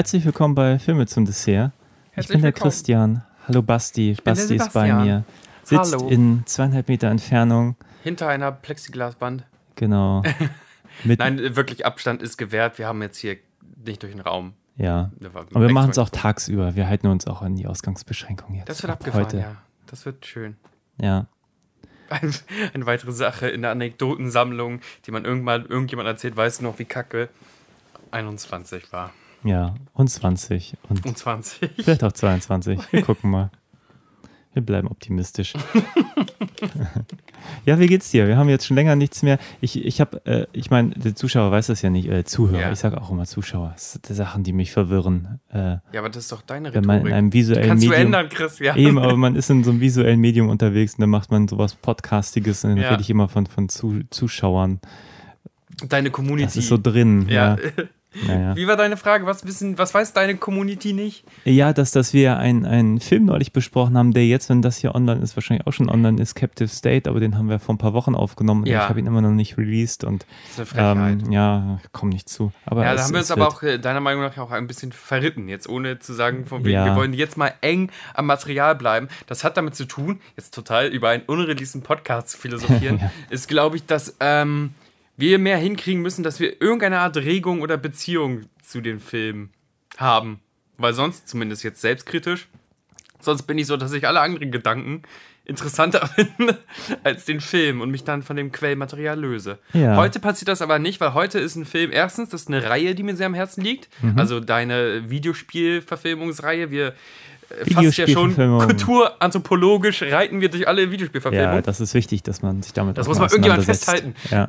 Herzlich willkommen bei Filme zum Dessert. ich Herzlich bin der willkommen. Christian. Hallo Basti. Basti ist bei mir. Sitzt Hallo. in zweieinhalb Meter Entfernung. Hinter einer Plexiglaswand. Genau. Nein, wirklich Abstand ist gewährt. Wir haben jetzt hier nicht durch den Raum. Ja. Aber wir machen es auch tagsüber. Wir halten uns auch an die Ausgangsbeschränkung jetzt. Das wird ab abgefahren, heute. ja. Das wird schön. Ja. Ein, eine weitere Sache in der Anekdotensammlung, die man irgendwann irgendjemand erzählt, weiß du noch, wie Kacke 21 war. Ja. Und 20. Und Und 20. vielleicht auch 22. Wir gucken mal. Wir bleiben optimistisch. ja, wie geht's dir? Wir haben jetzt schon länger nichts mehr. Ich, ich habe, äh, ich meine, der Zuschauer weiß das ja nicht, äh, Zuhörer. Ja. Ich sage auch immer Zuschauer. Das sind die Sachen, die mich verwirren. Äh, Ja, aber das ist doch deine wenn man in Rhetorik. einem visuellen Kannst du Medium. ändern, Chris, ja. Eben, aber man ist in so einem visuellen Medium unterwegs und dann macht man sowas Podcastiges und dann Ja. rede ich immer von, von Zu Zuschauern. Deine Community. Das ist so drin. ja. Ja, ja, ja. Wie war deine Frage? Was wissen, was weiß deine Community nicht? ja dass, dass wir einen, einen Film neulich besprochen haben, der jetzt, wenn das hier online ist, wahrscheinlich auch schon online ist, Captive State, aber den haben wir vor ein paar Wochen aufgenommen Ja. ich habe ihn immer noch nicht released und Das ist eine Frechheit. ähm, ja, ich komme nicht zu. Aber Ja, da haben wir uns aber auch äh, deiner Meinung nach auch ein bisschen verritten, jetzt ohne zu sagen, von wegen, Ja. wir wollen jetzt mal eng am Material bleiben. Das hat damit zu tun, jetzt total über einen unreleaseden Podcast zu philosophieren, Ja. ist, glaube ich, dass ähm, wir mehr hinkriegen müssen, dass wir irgendeine Art Regung oder Beziehung zu den Filmen haben. Weil sonst, zumindest jetzt selbstkritisch, sonst bin ich so, dass ich alle anderen Gedanken interessanter finde als den Film und mich dann von dem Quellmaterial löse. Ja. Heute passiert das aber nicht, weil heute ist ein Film, erstens, das ist eine Reihe, die mir sehr am Herzen liegt. Mhm. Also deine Videospielverfilmungsreihe. Wir fast ja schon kulturanthropologisch reiten wir durch alle Videospielverfilmungen. ja, das ist wichtig, dass man sich damit Das muss mal irgendjemand auseinandersetzt. Ja.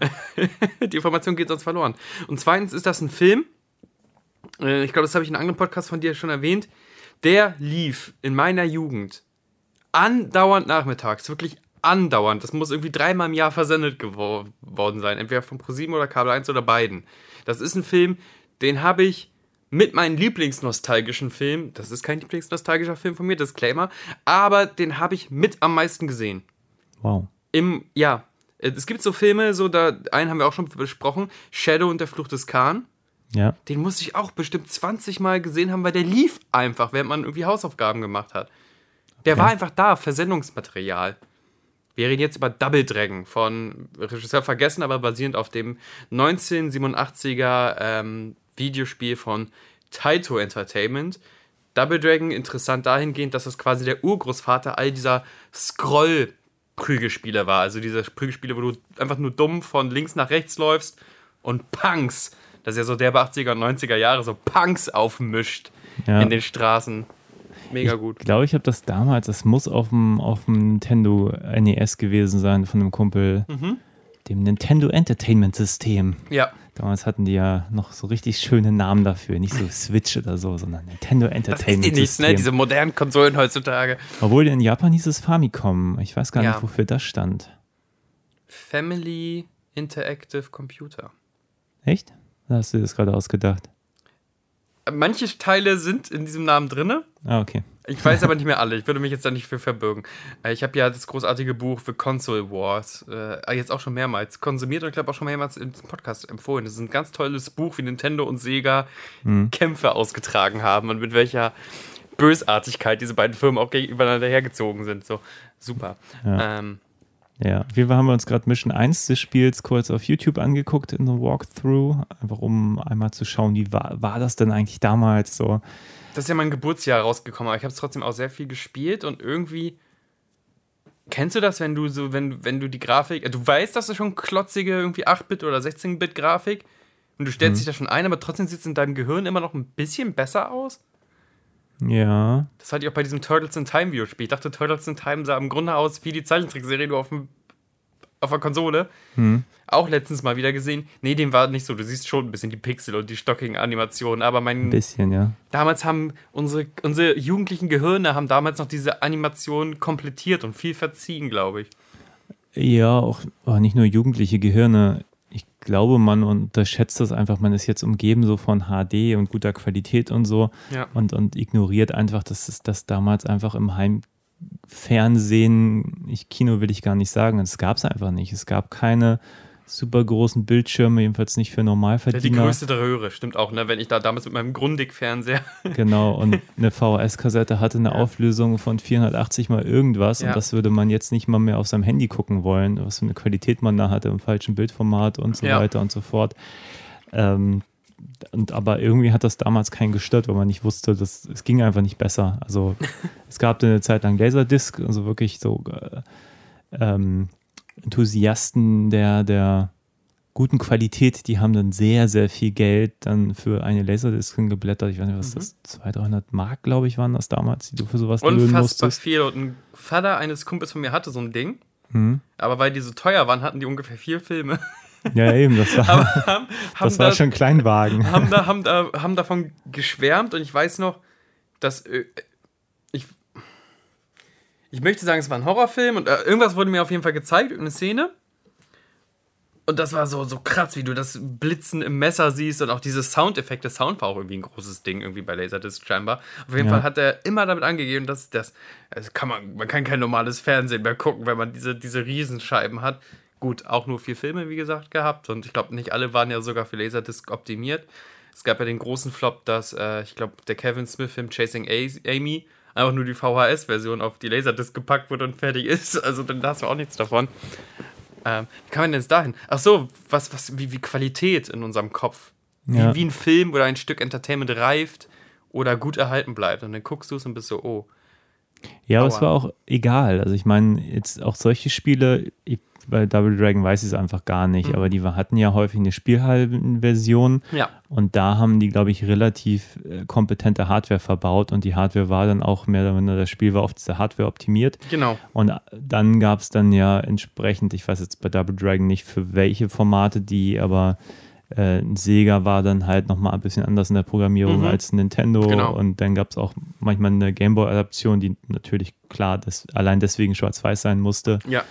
Die Information geht sonst verloren. Und zweitens ist das ein Film, äh, ich glaube, das habe ich in einem anderen Podcast von dir schon erwähnt, der lief in meiner Jugend andauernd nachmittags, wirklich andauernd. Das muss irgendwie dreimal im Jahr versendet gewor worden sein, entweder von ProSieben oder Kabel 1 oder beiden. Das ist ein Film, den habe ich mit meinem Lieblingsnostalgischen Film, das ist kein Lieblingsnostalgischer Film von mir, Disclaimer, aber den habe ich mit am meisten gesehen Wow. im, ja, es gibt so Filme, so da, einen haben wir auch schon besprochen, Shadow und der Fluch des Khan. Ja. Den musste ich auch bestimmt 20 Mal gesehen haben, weil der lief einfach, während man irgendwie Hausaufgaben gemacht hat. Der war einfach da, Versendungsmaterial. Wir reden jetzt über Double Dragon von Regisseur vergessen, aber basierend auf dem 1987er ähm, Videospiel von Taito Entertainment. Double Dragon interessant dahingehend, dass das quasi der Urgroßvater all dieser Scroll-Prügelspiele war. Also diese Prügelspiele, wo du einfach nur dumm von links nach rechts läufst und Punks, das ist ja so der bei 80er und 90er Jahre, so Punks aufmischt Ja. in den Straßen. Mega gut. Ich glaube, ich habe das damals, das muss auf dem, auf dem Nintendo NES gewesen sein von einem Kumpel, Mhm. dem Nintendo Entertainment System. Ja. Damals hatten die ja noch so richtig schöne Namen dafür. Nicht so Switch oder so, sondern Nintendo Das ist Entertainment die nichts, System. ne? Diese modernen Konsolen heutzutage. Obwohl in Japan hieß es Famicom. Ich weiß gar Ja. nicht, wofür das stand. Family Interactive Computer. Echt? Da hast du dir das gerade ausgedacht. Manche Teile sind in diesem Namen drinne. Ah, okay. Ich weiß aber nicht mehr alle. Ich würde mich jetzt da nicht für verbürgen. Äh, Ich habe ja das großartige Buch The Console Wars äh, jetzt auch schon mehrmals konsumiert und ich glaube auch schon mehrmals im Podcast empfohlen. Das ist ein ganz tolles Buch, wie Nintendo und Sega Kämpfe ausgetragen haben und mit welcher Bösartigkeit diese beiden Firmen auch gegeneinander hergezogen sind. So super. Ähm, Ja, wir haben uns gerade Mission 1 des Spiels kurz auf YouTube angeguckt in einem Walkthrough, einfach um einmal zu schauen, wie war, war das denn eigentlich damals so. Das ist ja mein Geburtsjahr rausgekommen, aber ich habe es trotzdem auch sehr viel gespielt und irgendwie. Kennst du das, wenn du so, wenn, wenn du die Grafik. Du weißt, dass du schon klotzige irgendwie 8-Bit oder 16-Bit-Grafik und du stellst dich da schon ein, aber trotzdem sieht es in deinem Gehirn immer noch ein bisschen besser aus? Ja, Das hatte ich auch bei diesem Turtles in Time Videospiel. Ich dachte, Turtles in Time sah im Grunde aus wie die Zeichentrickserie, nur auf, dem, auf der Konsole. Auch letztens mal wieder gesehen. Nee, dem war nicht so. Du siehst schon ein bisschen die Pixel und die stockigen Animationen, aber mein ein bisschen, ja. damals haben unsere, unsere jugendlichen Gehirne haben damals noch diese Animation komplettiert und viel verziehen, glaube ich. Ja, auch oh, nicht nur jugendliche Gehirne. Ich glaube, man unterschätzt das einfach. Man ist jetzt umgeben so von HD und guter Qualität und so Ja. und, und ignoriert einfach, dass es das damals einfach im Heimfernsehen, ich, Kino will ich gar nicht sagen, es gab es einfach nicht. Es gab keine super großen Bildschirme, jedenfalls nicht für Ja, die Normalverdiener. größte der Röhre, stimmt auch, ne? Wenn ich da damals mit meinem Grundig-Fernseher. Genau, und eine VHS-Kassette hatte eine Auflösung von 480 mal irgendwas Ja. und das würde man jetzt nicht mal mehr auf seinem Handy gucken wollen, was für eine Qualität man da hatte im falschen Bildformat und so Ja. weiter und so fort. Ähm, und aber irgendwie hat das damals keinen gestört, weil man nicht wusste, dass es ging einfach nicht besser. Also es gab eine Zeit lang Laserdisc, also wirklich so äh, ähm, Enthusiasten der, der guten Qualität, die haben dann sehr, sehr viel Geld dann für eine Laserdisc geblättert. Ich weiß nicht, was das 200, 300 Mark, glaube ich, waren das damals, die du für sowas Unfassbar musstest. viel. Und ein Vater eines Kumpels von mir hatte so ein Ding. Mhm. Aber weil die so teuer waren, hatten die ungefähr vier Filme. Ja, eben, das war, haben, haben das war da, schon Kleinwagen. haben, da, haben, da, haben davon geschwärmt und ich weiß noch, dass äh, ich, ich möchte sagen, es war ein Horrorfilm und äh, irgendwas wurde mir auf jeden Fall gezeigt, irgendeine Szene. Und das war so, so krass, wie du das Blitzen im Messer siehst und auch diese Soundeffekte. Sound war auch irgendwie ein großes Ding irgendwie bei Laserdisc scheinbar. Auf jeden Ja. Fall hat er immer damit angegeben, dass das, das kann man, man kann kein normales Fernsehen mehr gucken, wenn man diese, diese Riesenscheiben hat. Gut, auch nur vier Filme, wie gesagt, gehabt. Und ich glaube, nicht alle waren ja sogar für Laserdisc optimiert. Es gab ja den großen Flop, dass, äh, ich glaube, der Kevin Smith-Film Chasing Amy einfach nur die VHS-Version auf die Laserdisc gepackt wurde und fertig ist. Also dann hast du auch nichts davon. Ähm, wie kann man denn jetzt dahin? Ach so, was, was, wie, wie Qualität in unserem Kopf. Wie, Ja. wie ein Film oder ein Stück Entertainment reift oder gut erhalten bleibt. Und dann guckst du es und bist so, oh. Ja, aber es war auch egal. Also ich meine, jetzt auch solche Spiele, ich, bei Double Dragon weiß ich es einfach gar nicht, Mhm. aber die hatten ja häufig eine Spielhallenversion Ja. und da haben die, glaube ich, relativ äh, kompetente Hardware verbaut und die Hardware war dann auch mehr oder weniger, das Spiel war auf diese Hardware optimiert Genau. und dann gab es dann ja entsprechend, ich weiß jetzt bei Double Dragon nicht für welche Formate die, aber äh, Sega war dann halt nochmal ein bisschen anders in der Programmierung Mhm. als Nintendo Genau. und dann gab es auch manchmal eine Gameboy-Adaption, die natürlich klar des, allein deswegen schwarz-weiß sein musste Ja.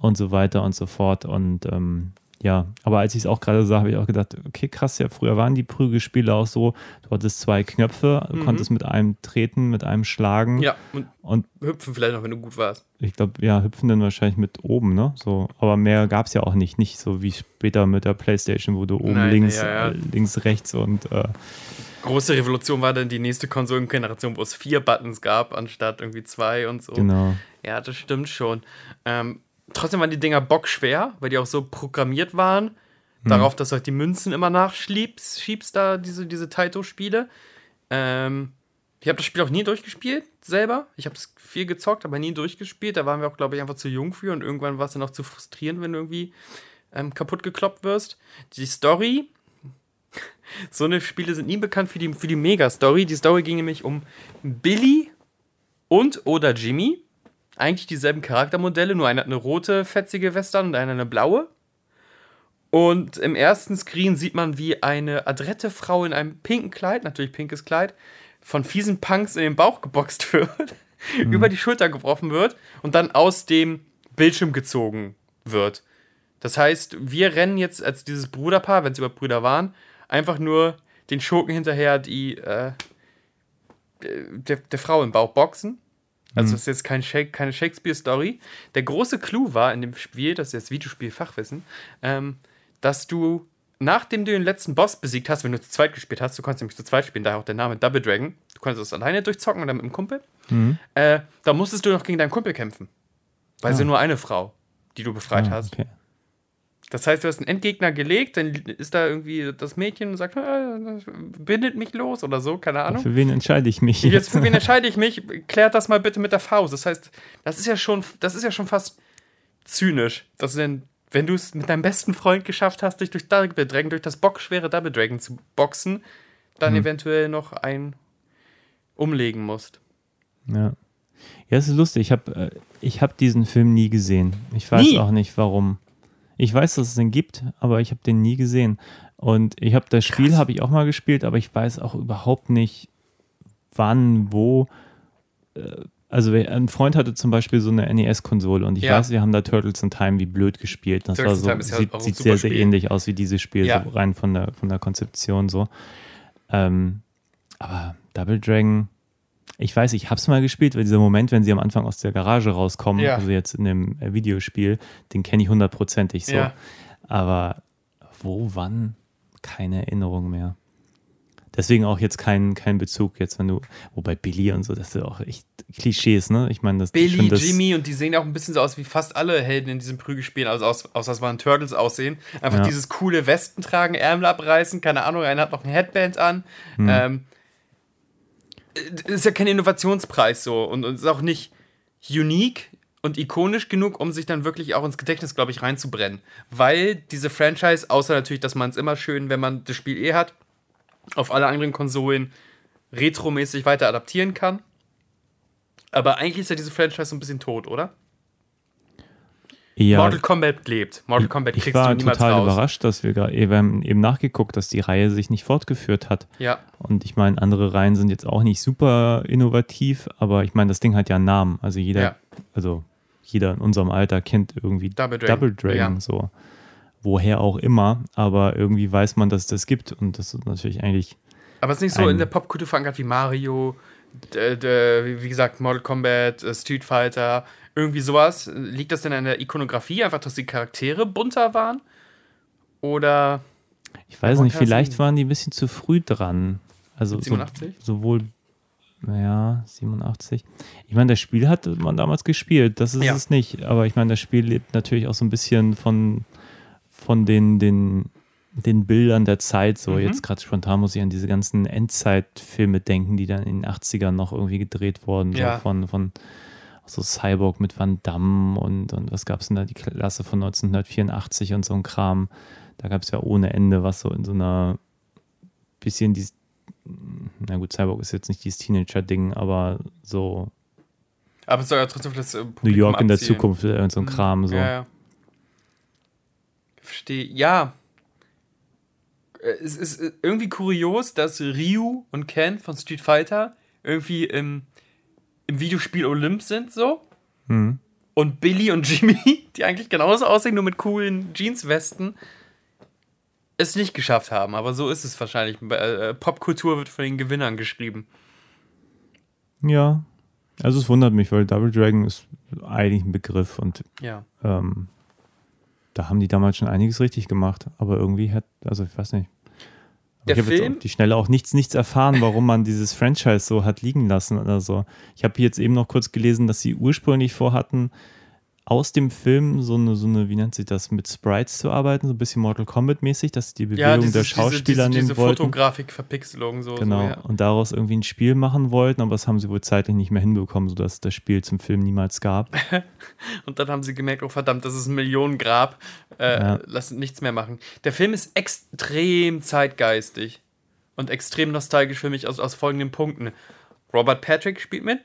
Und so weiter und so fort und ähm, ja, aber als ich es auch gerade sah, habe ich auch gedacht, okay, krass, ja, früher waren die Prügelspiele auch so, du hattest zwei Knöpfe, Mhm. konntest mit einem treten, mit einem schlagen Ja. Und und hüpfen vielleicht noch, wenn du gut warst. ich glaube, ja, hüpfen dann wahrscheinlich mit oben, ne? So, aber mehr gab es ja auch nicht. Nicht so wie später mit der Playstation, wo du oben Nein, links, ja, ja. äh, links, rechts und äh, Große Revolution war dann die nächste Konsolengeneration, wo es vier Buttons gab, anstatt irgendwie zwei und so. genau. Ja, das stimmt schon. Ähm, trotzdem waren die Dinger bockschwer, weil die auch so programmiert waren. Darauf, dass du halt die Münzen immer nachschiebst, schiebst da diese, diese Taito-Spiele. Ähm, ich habe das Spiel auch nie durchgespielt, selber. Ich habe es viel gezockt, aber nie durchgespielt. Da waren wir auch, glaube ich, einfach zu jung für und irgendwann war es dann auch zu frustrierend, wenn du irgendwie ähm, kaputt gekloppt wirst. Die Story, so eine Spiele sind nie bekannt für die, für die Mega-Story. Die Story ging nämlich um Billy und oder Jimmy. Eigentlich dieselben Charaktermodelle, nur einer hat eine rote, fetzige Weste an und einer eine blaue. Und im ersten Screen sieht man, wie eine adrette Frau in einem pinken Kleid, natürlich pinkes Kleid, von fiesen Punks in den Bauch geboxt wird, über die Schulter geworfen wird und dann aus dem Bildschirm gezogen wird. Das heißt, wir rennen jetzt als dieses Bruderpaar, wenn es überhaupt Brüder waren, einfach nur den Schurken hinterher, die äh, der, der Frau im Bauch boxen. Also das ist jetzt kein keine Shakespeare-Story. Der große Clou war in dem Spiel, das ist jetzt Videospiel-Fachwissen, ähm, dass du, nachdem du den letzten Boss besiegt hast, wenn du zu zweit gespielt hast, du konntest nämlich zu zweit spielen, daher auch der Name Double Dragon, du konntest das alleine durchzocken oder mit einem Kumpel, äh, da musstest du noch gegen deinen Kumpel kämpfen. Weil sie nur eine Frau, die du befreit Ah, hast. okay. Das heißt, du hast einen Endgegner gelegt, dann ist da irgendwie das Mädchen und sagt, "Ah, bindet mich los oder so, keine Ahnung. Für wen entscheide ich mich Jetzt für wen entscheide ich mich? Klärt das mal bitte mit der Faust. Das heißt, das ist ja schon, das ist ja schon fast zynisch, dass du denn, wenn du es mit deinem besten Freund geschafft hast, dich durch Double Dragon, durch das bockschwere Double Dragon zu boxen, dann Mhm. eventuell noch ein umlegen musst. Ja. Ja, es ist lustig. Ich habe äh, ich hab diesen Film nie gesehen. Ich weiß Nie? auch nicht, warum. Ich weiß, dass es den gibt, aber ich habe den nie gesehen. Und ich habe das Spiel habe ich auch mal gespielt, aber ich weiß auch überhaupt nicht, wann, wo. Äh, Also ein Freund hatte zum Beispiel so eine NES-Konsole und ich Ja. weiß, wir haben da Turtles in Time wie blöd gespielt. Das Turtles war so, sieht, ein sieht sehr, sehr Spiel. ähnlich aus wie dieses Spiel, Ja. so rein von der, von der Konzeption so. Ähm, aber Double Dragon, ich weiß, ich hab's mal gespielt, weil dieser Moment, wenn sie am Anfang aus der Garage rauskommen, Ja. also jetzt in dem äh, Videospiel, den kenne ich hundertprozentig so. Ja. Aber wo, wann? Keine Erinnerung mehr. Deswegen auch jetzt kein, kein Bezug, jetzt wenn du, wobei Billy und so, das sind auch echt Klischees, ne? Ich meine, das Billy, das, Jimmy und die sehen auch ein bisschen so aus wie fast alle Helden in diesem Prügelspiel, also aus, aus dass waren Turtles aussehen. Einfach Ja. dieses coole Westen tragen, Ärmel abreißen, keine Ahnung, einer hat noch ein Headband an. Hm. Ähm, äh, ist ja kein Innovationspreis so und, und ist auch nicht unique und ikonisch genug, um sich dann wirklich auch ins Gedächtnis, glaube ich, reinzubrennen. Weil diese Franchise, außer natürlich, dass man es immer schön, wenn man das Spiel eh hat, auf alle anderen Konsolen retromäßig weiter adaptieren kann. Aber eigentlich ist ja diese Franchise so ein bisschen tot, oder? Ja, Mortal Kombat lebt. Mortal Kombat ich kriegst war du niemals total raus. überrascht, dass wir, wir haben eben nachgeguckt, dass die Reihe sich nicht fortgeführt hat. Ja, Und ich meine, andere Reihen sind jetzt auch nicht super innovativ, aber ich meine, das Ding hat ja einen Namen. Also jeder, Ja. also jeder in unserem Alter kennt irgendwie Double Dragon. Double Dragon Ja. so. Woher auch immer, aber irgendwie weiß man, dass es das gibt und das ist natürlich eigentlich aber es ist nicht so in der Popkultur verankert wie Mario, wie gesagt, Mortal Kombat, äh, Street Fighter, irgendwie sowas. Liegt das denn an der Ikonografie, einfach, dass die Charaktere bunter waren? Oder Ich weiß nicht, vielleicht waren die ein bisschen zu früh dran. Also Mit so, 87? sowohl, naja, 87. Ich meine, das Spiel hat man damals gespielt, das ist Ja. es nicht. Aber ich meine, das Spiel lebt natürlich auch so ein bisschen von, von den, den, den Bildern der Zeit. So, Mhm. jetzt gerade spontan muss ich an diese ganzen Endzeitfilme denken, die dann in den 80ern noch irgendwie gedreht wurden. Ja. So von, von so Cyborg mit Van Damme und, und was gab es denn da, die Klasse von 1984 und so ein Kram. Da gab es ja ohne Ende was so in so einer bisschen dieses, na gut, Cyborg ist jetzt nicht dieses Teenager-Ding, aber so aber es soll ja trotzdem das äh, New Publikum York in der. Zukunft, äh, irgend so ein Kram. So. Ja, ja. Verstehe. Ja. Äh, Es ist irgendwie kurios, dass Ryu und Ken von Street Fighter irgendwie im, im Videospiel Olymp sind, so. Mhm. Und Billy und Jimmy, die eigentlich genauso aussehen, nur mit coolen Jeanswesten, es nicht geschafft haben. Aber so ist es wahrscheinlich. Äh, Popkultur wird von den Gewinnern geschrieben. ja, also es wundert mich, weil Double Dragon ist eigentlich ein Begriff und Ja. ähm, da haben die damals schon einiges richtig gemacht, aber irgendwie hat, also ich weiß nicht. Der ich habe jetzt auf die Schnelle auch nichts, nichts erfahren, warum man dieses Franchise so hat liegen lassen oder so. Ich habe jetzt eben noch kurz gelesen, dass sie ursprünglich vorhatten, aus dem Film so eine, so eine, wie nennt sich das, mit Sprites zu arbeiten, so ein bisschen Mortal Kombat-mäßig, dass die Bewegung Ja, dieses, der diese, Schauspieler diese, diese nehmen wollten. Fotografik, Verpixelung, so. Genau, So, ja. und daraus irgendwie ein Spiel machen wollten, aber das haben sie wohl zeitlich nicht mehr hinbekommen, sodass es das Spiel zum Film niemals gab. Und dann haben sie gemerkt, oh verdammt, das ist ein Millionengrab. Äh, Ja. Lass nichts mehr machen. Der Film ist extrem zeitgeistig und extrem nostalgisch für mich aus, aus folgenden Punkten. Robert Patrick spielt mit.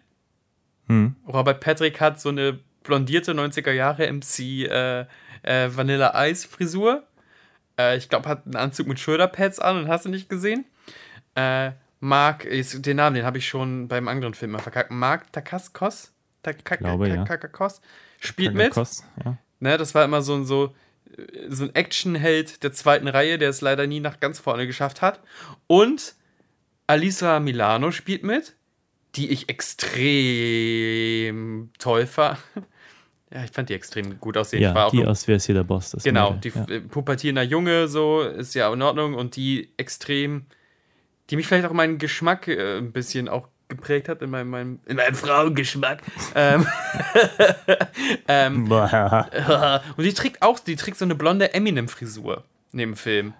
Hm. Robert Patrick hat so eine blondierte 90er Jahre MC äh, äh, Vanilla Ice Frisur. Äh, ich glaube, hat einen Anzug mit Schulterpads an und hast du nicht gesehen. Äh, Mark, ist, den Namen, den habe ich schon beim anderen Film mal verkackt. Mark Takaskos? Takakakos spielt mit. Ja. Ne, das war immer so ein, so, so ein Actionheld der zweiten Reihe, der es leider nie nach ganz vorne geschafft hat. Und Alisa Milano spielt mit, die ich extrem toll fand. Ja, ich fand die extrem gut aussehen. ja die aus Wer ist hier der Boss? Das genau, die ja. pubertierender Junge, so, ist ja in Ordnung. Und die extrem, die mich vielleicht auch meinen Geschmack äh, ein bisschen auch geprägt hat, in meinem, meinem, in meinem Frauengeschmack. ähm, ähm, und die trägt auch, die trägt so eine blonde Eminem-Frisur neben dem Film.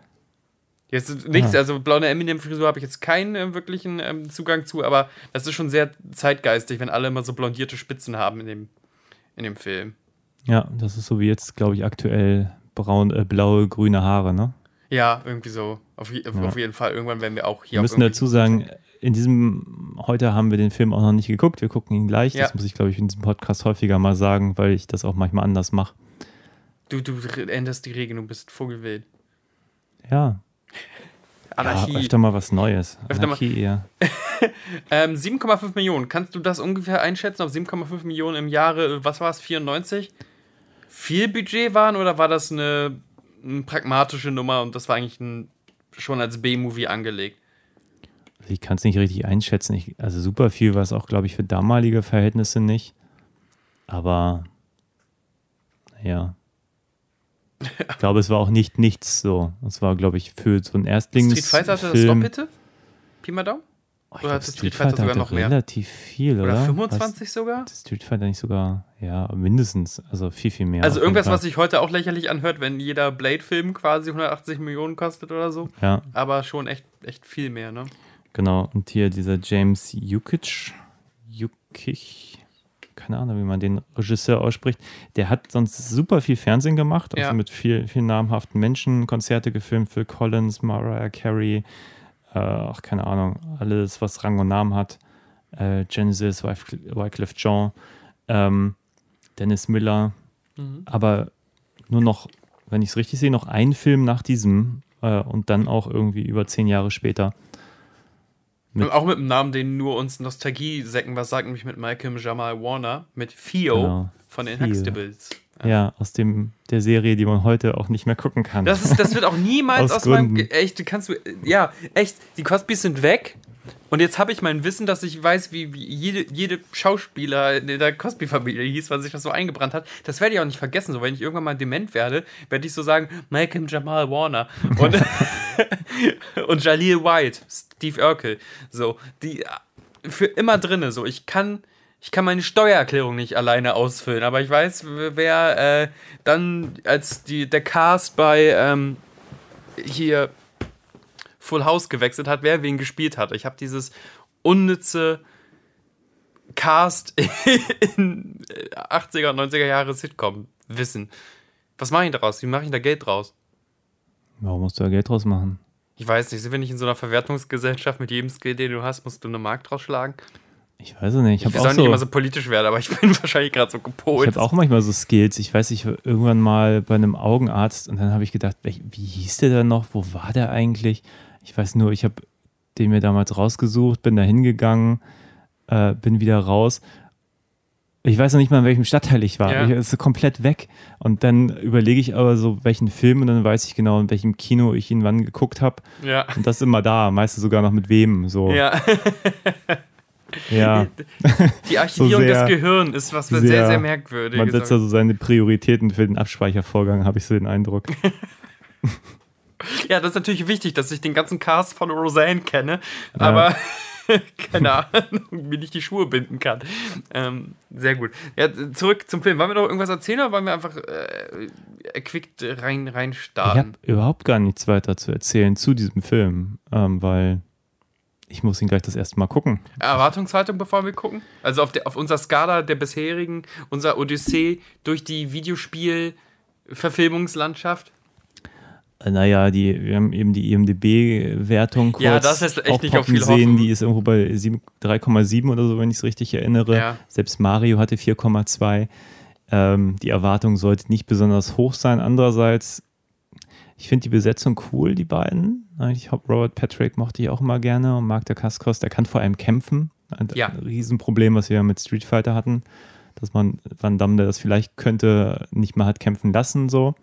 Jetzt nichts, Ah. also blonde Eminem-Frisur habe ich jetzt keinen äh, wirklichen ähm, Zugang zu, aber das ist schon sehr zeitgeistig, wenn alle immer so blondierte Spitzen haben in dem, in dem Film. ja, das ist so wie jetzt, glaube ich, aktuell braun, äh, blaue, grüne Haare, ne? Ja, irgendwie so. Auf, je, Ja. auf jeden Fall. Irgendwann werden wir auch hier Wir müssen dazu sagen, in diesem, heute haben wir den Film auch noch nicht geguckt, wir gucken ihn gleich. Ja. Das muss ich, glaube ich, in diesem Podcast häufiger mal sagen, weil ich das auch manchmal anders mache. Du, du änderst die Regeln, du bist vogelwild. Ja. Anarchie. Ja, öfter mal was Neues. Öfter Anarchie eher. Ähm, 7,5 Millionen. Kannst du das ungefähr einschätzen, ob 7,5 Millionen im Jahre, was war es, 94? Viel Budget waren oder war das eine, eine pragmatische Nummer und das war eigentlich ein, schon als B-Movie angelegt? Ich kann es nicht richtig einschätzen. Ich, also super viel war es auch, glaube ich, für damalige Verhältnisse nicht. Aber ja. Ich glaube, es war auch nicht nichts so. Es war, glaube ich, für so ein Erstlingsfilm. Street Fighter hatte das doch bitte? Pi mal Daumen? Oh, Oder hatte Street Fighter sogar hatte noch mehr? Relativ viel, oder? Oder 25 sogar? Was, Street Fighter nicht sogar, ja, mindestens, also viel, viel mehr. Also irgendwas, was sich heute auch lächerlich anhört, wenn jeder Blade-Film quasi 180 Millionen kostet oder so. Ja, Aber schon echt, echt viel mehr, ne? genau. Und hier dieser James Jukic, Jukic, keine Ahnung, wie man den Regisseur ausspricht, der hat sonst super viel Fernsehen gemacht, also Ja. mit viel, viel namhaften Menschen, Konzerte gefilmt, Phil Collins, Mariah Carey, äh, ach, keine Ahnung, alles, was Rang und Namen hat. Äh, Genesis, Wycliffe Wycliffe Jean, ähm, Dennis Miller, Mhm. aber nur noch, wenn ich es richtig sehe, noch ein Film nach diesem äh, und dann auch irgendwie über zehn Jahre später. Mit- Und auch mit einem Namen, den nur uns Nostalgie-Säcken was sagt, nämlich mit Malcolm Jamal Warner, mit Theo Genau. von den Theo. Huxtables. Ja, aus dem, der Serie, die man heute auch nicht mehr gucken kann. Das, ist, das wird auch niemals Aus aus, meinem. Echt, kannst du. Ja, echt, die Cosbys sind weg. Und jetzt habe ich mein Wissen, dass ich weiß, wie, wie jede, jede Schauspieler in der Cosby-Familie hieß, weil sich das so eingebrannt hat. Das werde ich auch nicht vergessen. So, wenn ich irgendwann mal dement werde, werde ich so sagen: Malcolm Jamal Warner und, und Jaleel White, Steve Urkel. So, die äh, für immer drinne. So, ich kann. Ich kann meine Steuererklärung nicht alleine ausfüllen, aber ich weiß, wer äh, dann als die, der Cast bei ähm, hier Full House gewechselt hat, wer wen gespielt hat. Ich habe dieses unnütze Cast in 80er und 90er Jahre Sitcom wissen. Was mache ich daraus? Wie mache ich da Geld draus? Warum musst du da Geld draus machen? Ich weiß nicht, sind wir nicht in so einer Verwertungsgesellschaft mit jedem Skill, den du hast, musst du eine Markt draus schlagen? Ich weiß es nicht. Ich Ich habe soll auch, nicht immer so, politisch werden, aber ich bin wahrscheinlich gerade so gepolt. ich hab auch manchmal so Skills. Ich weiß, ich war irgendwann mal bei einem Augenarzt und dann habe ich gedacht, wie hieß der denn noch? Wo war der eigentlich? Ich weiß nur, ich habe den mir damals rausgesucht, bin da hingegangen, äh, bin wieder raus. Ich weiß noch nicht mal, in welchem Stadtteil ich war. Ja. Ich, es ist komplett weg. Und dann überlege ich aber so, welchen Film und dann weiß ich genau, in welchem Kino ich ihn wann geguckt habe. ja. Und das immer da, meistens sogar noch mit wem. So, ja, ja. die Archivierung sehr- des Gehirns ist was sehr, sehr- sehr, merkwürdig. Man setzt also seine Prioritäten für den Abspeichervorgang, habe ich so den Eindruck. Ja, das ist natürlich wichtig, dass ich den ganzen Cast von Roseanne kenne, aber keine Ahnung, wie ich die Schuhe binden kann. Ähm, sehr gut. Ja, zurück zum Film. Wollen wir noch irgendwas erzählen oder wollen wir einfach äh, erquickt rein, rein Ich habe starten? überhaupt gar nichts weiter zu erzählen zu diesem Film, ähm, weil ich muss ihn gleich das erste Mal gucken. Erwartungshaltung, bevor wir gucken? Also auf, der, auf unserer Skala der bisherigen, unser Odyssee durch die Videospiel-Verfilmungslandschaft? Äh, Naja, die, wir haben eben die IMDB-Wertung kurz Ja, das ist echt nicht auf viel sehen. hoffen. Die ist irgendwo bei sieben- 3,7 oder so, wenn ich es richtig erinnere. Ja. Selbst Mario hatte 4,2. Ähm, die Erwartung sollte nicht besonders hoch sein. Andererseits, ich finde die Besetzung cool, die beiden. Ich hab Robert Patrick mochte ich auch immer gerne und Mark Dacascos, der kann vor allem kämpfen. Ein, Ja. ein Riesenproblem, was wir ja mit Street Fighter hatten, dass man Van Damme, der das vielleicht könnte, nicht mehr hat kämpfen lassen. So.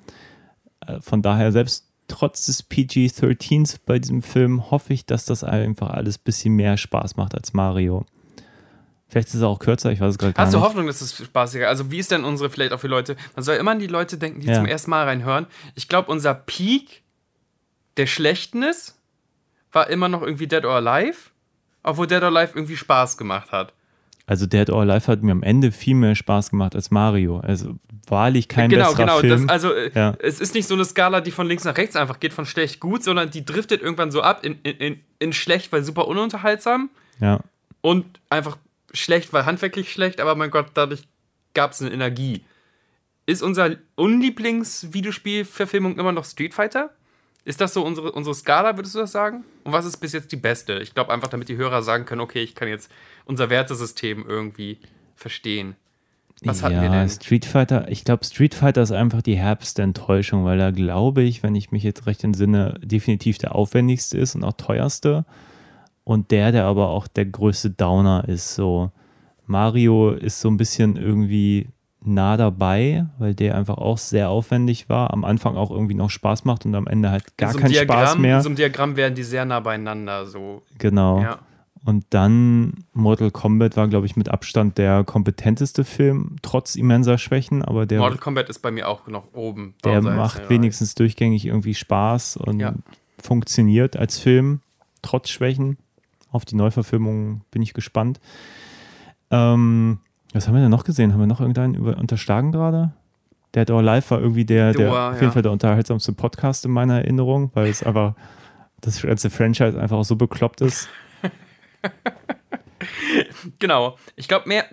Äh, Von daher, selbst trotz des PG-13s bei diesem Film, hoffe ich, dass das einfach alles ein bisschen mehr Spaß macht als Mario. Vielleicht ist es auch kürzer, ich weiß es gerade gar Hast du nicht. Hoffnung, dass es spaßiger Also, wie ist denn unsere vielleicht auch für Leute? Man soll immer an die Leute denken, die Ja. zum ersten Mal reinhören. Ich glaube, unser Peak der Schlechtnis war immer noch irgendwie Dead or Alive, obwohl Dead or Alive irgendwie Spaß gemacht hat. Also Dead or Alive hat mir am Ende viel mehr Spaß gemacht als Mario. Also wahrlich kein genau, besserer genau. Film. Das, also, äh, Ja. es ist nicht so eine Skala, die von links nach rechts einfach geht, von schlecht gut, sondern die driftet irgendwann so ab in, in, in, in schlecht, weil super ununterhaltsam ja. und einfach schlecht, weil handwerklich schlecht, aber mein Gott, dadurch gab es eine Energie. Ist unser Unlieblings-Videospiel-Verfilmung immer noch Street Fighter? Ist das so unsere, unsere Skala, würdest du das sagen? Und was ist bis jetzt die beste? Ich glaube einfach, damit die Hörer sagen können, okay, ich kann jetzt unser Wertesystem irgendwie verstehen. Was hatten ja, wir denn? Street Fighter, ich glaube, Street Fighter ist einfach die herbste Enttäuschung, weil er, glaube ich, wenn ich mich jetzt recht entsinne, definitiv der aufwendigste ist und auch teuerste. Und der, der aber auch der größte Downer ist. So, Mario ist so ein bisschen irgendwie nah dabei, weil der einfach auch sehr aufwendig war, am Anfang auch irgendwie noch Spaß macht und am Ende halt gar so keinen einem Spaß Diagramm, mehr. In so einem Diagramm werden die sehr nah beieinander. So. genau. Ja. Und dann Mortal Kombat war, glaube ich, mit Abstand der kompetenteste Film, trotz immenser Schwächen, aber der, Mortal Kombat ist bei mir auch noch oben. der macht Insane wenigstens durchgängig irgendwie Spaß und Ja. funktioniert als Film, trotz Schwächen. Auf die Neuverfilmung bin ich gespannt. Ähm, was haben wir denn noch gesehen? Haben wir noch irgendeinen über, unterschlagen gerade? Der Dead or Live war irgendwie der, der Joa, auf jeden. Fall der unterhaltsamste Podcast in meiner Erinnerung, weil es einfach das ganze Franchise einfach auch so bekloppt ist. Genau. Ich glaube, mehr.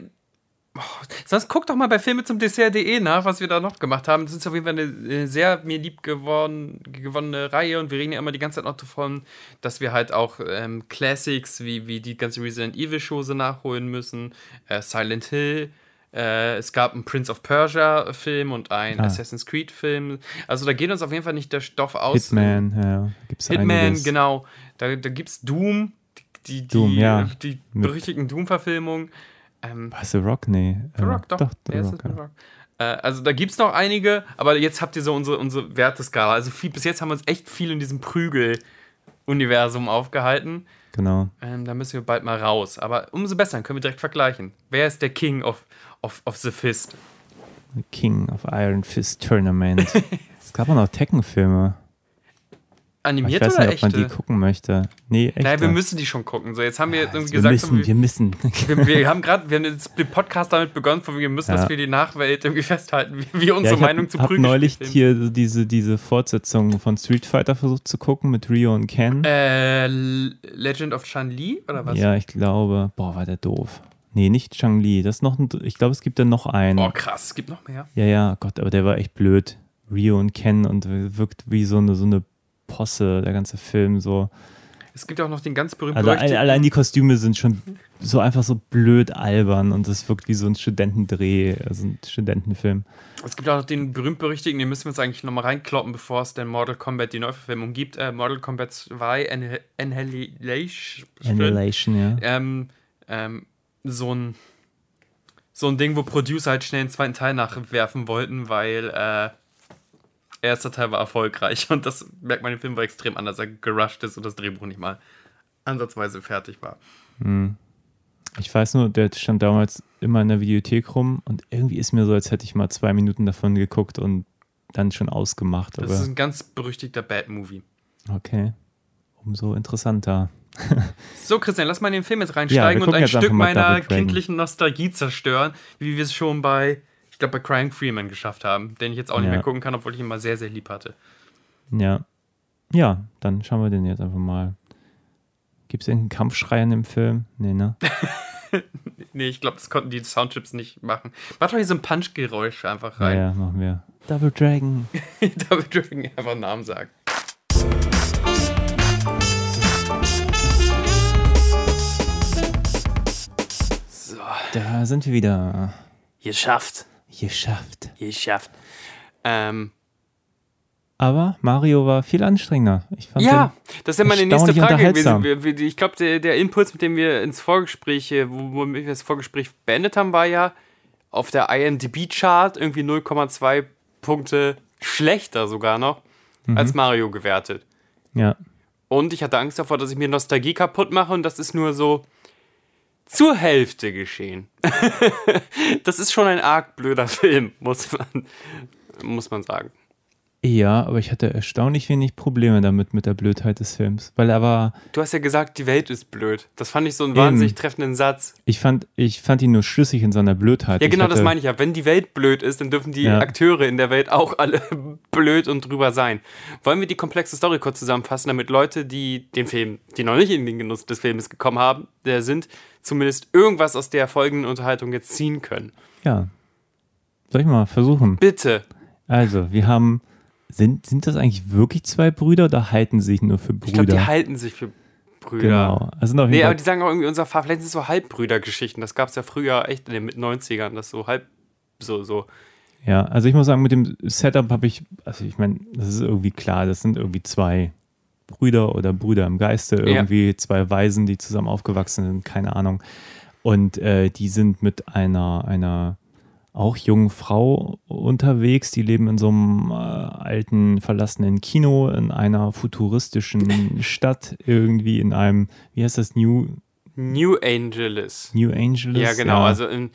Oh, sonst guck doch mal bei Filme zum Dessert.de nach, was wir da noch gemacht haben. Das ist auf jeden Fall eine, sehr mir lieb geworden, gewonnene Reihe und wir reden ja immer die ganze Zeit noch davon, dass wir halt auch ähm, Classics wie, wie die ganze Resident Evil Chose nachholen müssen, äh, Silent Hill. Äh, es gab einen Prince of Persia Film und einen Ah. Assassin's Creed Film. Also da geht uns auf jeden Fall nicht der Stoff aus. Hitman, ja, gibt's Hitman, einiges. genau. Da, da gibt es Doom, die, die, Doom, die, ja. die berüchtigten Doom-Verfilmungen. Ähm, Was, The Rock? Nee. The äh, Rock, doch. Doch, The Rock, The. Rock. Äh, also da gibt es noch einige, aber jetzt habt ihr so unsere, unsere Werteskala. Also viel, bis jetzt haben wir uns echt viel in diesem Prügel-Universum aufgehalten. Genau. Ähm, da müssen wir bald mal raus. Aber umso besser, dann können wir direkt vergleichen. Wer ist der King of, of, of the Fist? The King of Iron Fist Tournament. es gab auch noch Tekken-Filme. Aber Ich Animiert weiß oder nicht, ob man die gucken möchte. Nee, echt. Naja, wir müssen die schon gucken. So, jetzt haben wir jetzt irgendwie wir gesagt, müssen, so, wir müssen. Wir, wir haben gerade, wir haben jetzt den Podcast damit begonnen, von wir müssen Ja. das für die Nachwelt irgendwie festhalten, wie, wie Ja, unsere ich habe Meinung zu hab Prügel neulich hier so diese, diese Fortsetzung von Street Fighter versucht zu gucken mit Rio und Ken. Äh, Legend of Chun-Li oder was? ja, ich glaube. Boah, war der doof. Nee, nicht Chang Li. Das ist noch ein, ich glaube, es gibt da noch einen. Boah, krass, es gibt noch mehr. Ja, ja, Gott, aber der war echt blöd. Rio und Ken und wirkt wie so eine, so eine Posse, der ganze Film so. Es gibt auch noch den ganz berühmten Also alle- allein die Kostüme sind schon so einfach so blöd albern und das wirkt wie so ein Studentendreh, also ein Studentenfilm. Es gibt auch noch den berühmt-berüchtigten, den müssen wir uns eigentlich nochmal reinkloppen, bevor es denn Mortal Kombat die Neuverfilmung gibt. Äh, Mortal Kombat 2 Anni- Annihilation. Annihilation, ja. Ähm, ähm, so ein so ein Ding, wo Producer halt schnell einen zweiten Teil nachwerfen wollten, weil äh, erster Teil war erfolgreich und das merkt man im Film war extrem an, dass er gerusht ist und das Drehbuch nicht mal ansatzweise fertig war. Ich weiß nur, der stand damals immer in der Videothek rum und irgendwie ist mir so, als hätte ich mal zwei Minuten davon geguckt und dann schon ausgemacht. Das ist ein ganz berüchtigter Bad-Movie. okay, umso interessanter. So, Christian, lass mal in den Film jetzt Ja, reinsteigen wir und ein Stück meiner kindlichen Nostalgie zerstören, wie wir es schon bei, ich glaube, bei Crying Freeman geschafft haben, den ich jetzt auch nicht Ja. mehr gucken kann, obwohl ich ihn mal sehr, sehr lieb hatte. Ja. Ja, dann schauen wir den jetzt einfach mal. Gibt es irgendeinen Kampfschrei in dem Film? Nee, ne? Nee, ich glaube, das konnten die Soundchips nicht machen. Mach doch hier so ein Punch-Geräusch einfach Ja, rein. ja, machen wir. Double Dragon. wird Dragon einfach einen Namen sagen. So, Da sind wir wieder. geschafft. Geschafft. Geschafft. Ähm, Aber Mario war viel anstrengender. Ich fand Ja, das ist ja meine nächste Frage gewesen. Ich glaube, der, der Impuls, mit dem wir ins Vorgespräch, äh, wo, wo wir das Vorgespräch beendet haben, war ja auf der IMDb-Chart irgendwie 0,2 Punkte schlechter sogar noch Mhm. als Mario gewertet. Ja. Und ich hatte Angst davor, dass ich mir Nostalgie kaputt mache und das ist nur so zur Hälfte geschehen. das ist schon ein arg blöder Film, muss man, muss man sagen. Ja, aber ich hatte erstaunlich wenig Probleme damit mit der Blödheit des Films. Weil er war, Du hast ja gesagt, die Welt ist blöd. Das fand ich so einen wahnsinnig treffenden Satz. ich fand, ich fand ihn nur schlüssig in seiner Blödheit. Ja, genau, das hatte- meine ich ja. Wenn die Welt blöd ist, dann dürfen die Ja. Akteure in der Welt auch alle blöd und drüber sein. Wollen wir die komplexe Story kurz zusammenfassen, damit Leute, die den Film, die noch nicht in den Genuss des Filmes gekommen haben, der sind, zumindest irgendwas aus der folgenden Unterhaltung jetzt ziehen können. Ja. Soll ich mal versuchen? Bitte. Also, wir haben. Sind, sind das eigentlich wirklich zwei Brüder oder halten sie sich nur für Brüder? Ich glaube, die halten sich für Brüder. Genau. Also jeden Nee, aber die sagen auch irgendwie unser Vater. Vielleicht sind es so Halbbrüdergeschichten. Das gab es ja früher echt in den Mit-90ern, dass so so, so. Ja, also ich muss sagen, mit dem Setup habe ich, also ich meine, das ist irgendwie klar, das sind irgendwie zwei Brüder oder Brüder im Geiste, irgendwie zwei Waisen, die zusammen aufgewachsen sind, keine Ahnung. Und äh, die sind mit einer, einer auch jungen Frau unterwegs, die leben in so einem äh, alten, verlassenen Kino in einer futuristischen Stadt, irgendwie in einem, wie heißt das, New, New Angeles. New Angeles? Ja, genau, also im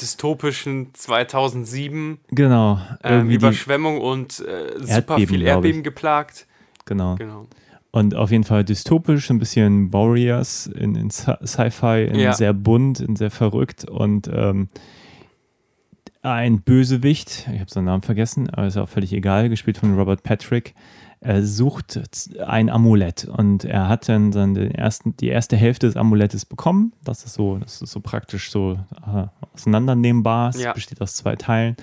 dystopischen 2007 Genau, ähm, Überschwemmung und äh, super Erdbeben, viel. Erdbeben geplagt. genau. Genau. Und auf jeden Fall dystopisch, ein bisschen Warriors in, in Sci- Sci-Fi, in Ja. sehr bunt, in sehr verrückt und ähm, ein Bösewicht, ich habe seinen Namen vergessen, aber ist auch völlig egal, gespielt von Robert Patrick, er sucht z- ein Amulett und er hat dann, dann den ersten, die erste Hälfte des Amulettes bekommen. Das ist so, das ist so praktisch so äh, auseinandernehmbar. Es Ja. besteht aus zwei Teilen.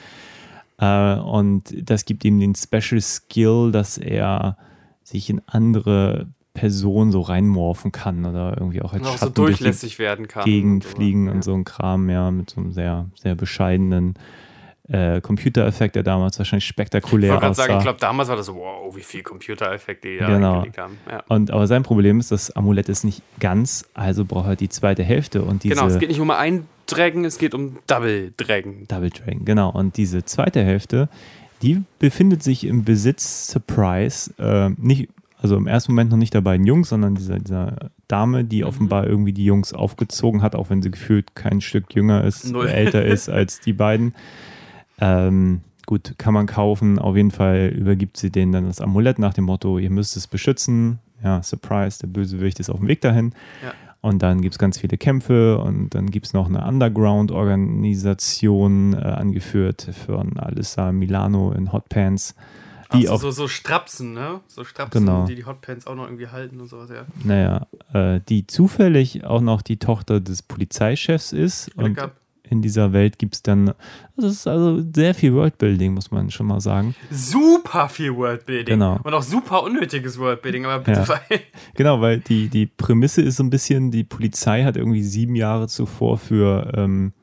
Äh, und das gibt ihm den Special Skill, dass er sich in andere Personen so reinmorphen kann oder irgendwie auch als Und auch so Schatten durch die durchlässig werden kann. Gegend und so. fliegen ja. und so ein Kram, ja, mit so einem sehr, sehr bescheidenen äh, Computereffekt, der damals wahrscheinlich Ich spektakulär wollte gerade aussah. sagen, ich glaube, damals war das so, wow, wie viel Computereffekte die da Genau. haben. Ja. und aber sein Problem ist, das Amulett ist nicht ganz, also braucht er die zweite Hälfte und diese Genau, es geht nicht um ein Dragon, es geht um Double Dragon. Double Dragon, genau. Und diese zweite Hälfte, die befindet sich im Besitz Surprise, äh, nicht, also im ersten Moment noch nicht der beiden Jungs, sondern dieser, dieser Dame, die offenbar irgendwie die Jungs aufgezogen hat, auch wenn sie gefühlt kein Stück jünger ist, Null. älter ist als die beiden. Ähm, gut, kann man kaufen. Auf jeden Fall übergibt sie denen dann das Amulett nach dem Motto, ihr müsst es beschützen. Ja, Surprise, der Bösewicht ist auf dem Weg dahin. Ja. Und dann gibt es ganz viele Kämpfe und dann gibt es noch eine Underground-Organisation, äh, angeführt von Alyssa Milano in Hot Pants, die also auf, so, so Strapsen, ne? So Strapsen, Genau. die die Hotpants auch noch irgendwie halten und sowas, ja. naja, äh, die zufällig auch noch die Tochter des Polizeichefs ist. Glück und gehabt. in dieser Welt gibt es dann, das ist also sehr viel Worldbuilding, muss man schon mal sagen. Super viel Worldbuilding. Genau. Und auch super unnötiges Worldbuilding, aber bitte, Ja. weil. Genau, weil die, die Prämisse ist so ein bisschen, die Polizei hat irgendwie sieben Jahre zuvor für, ähm,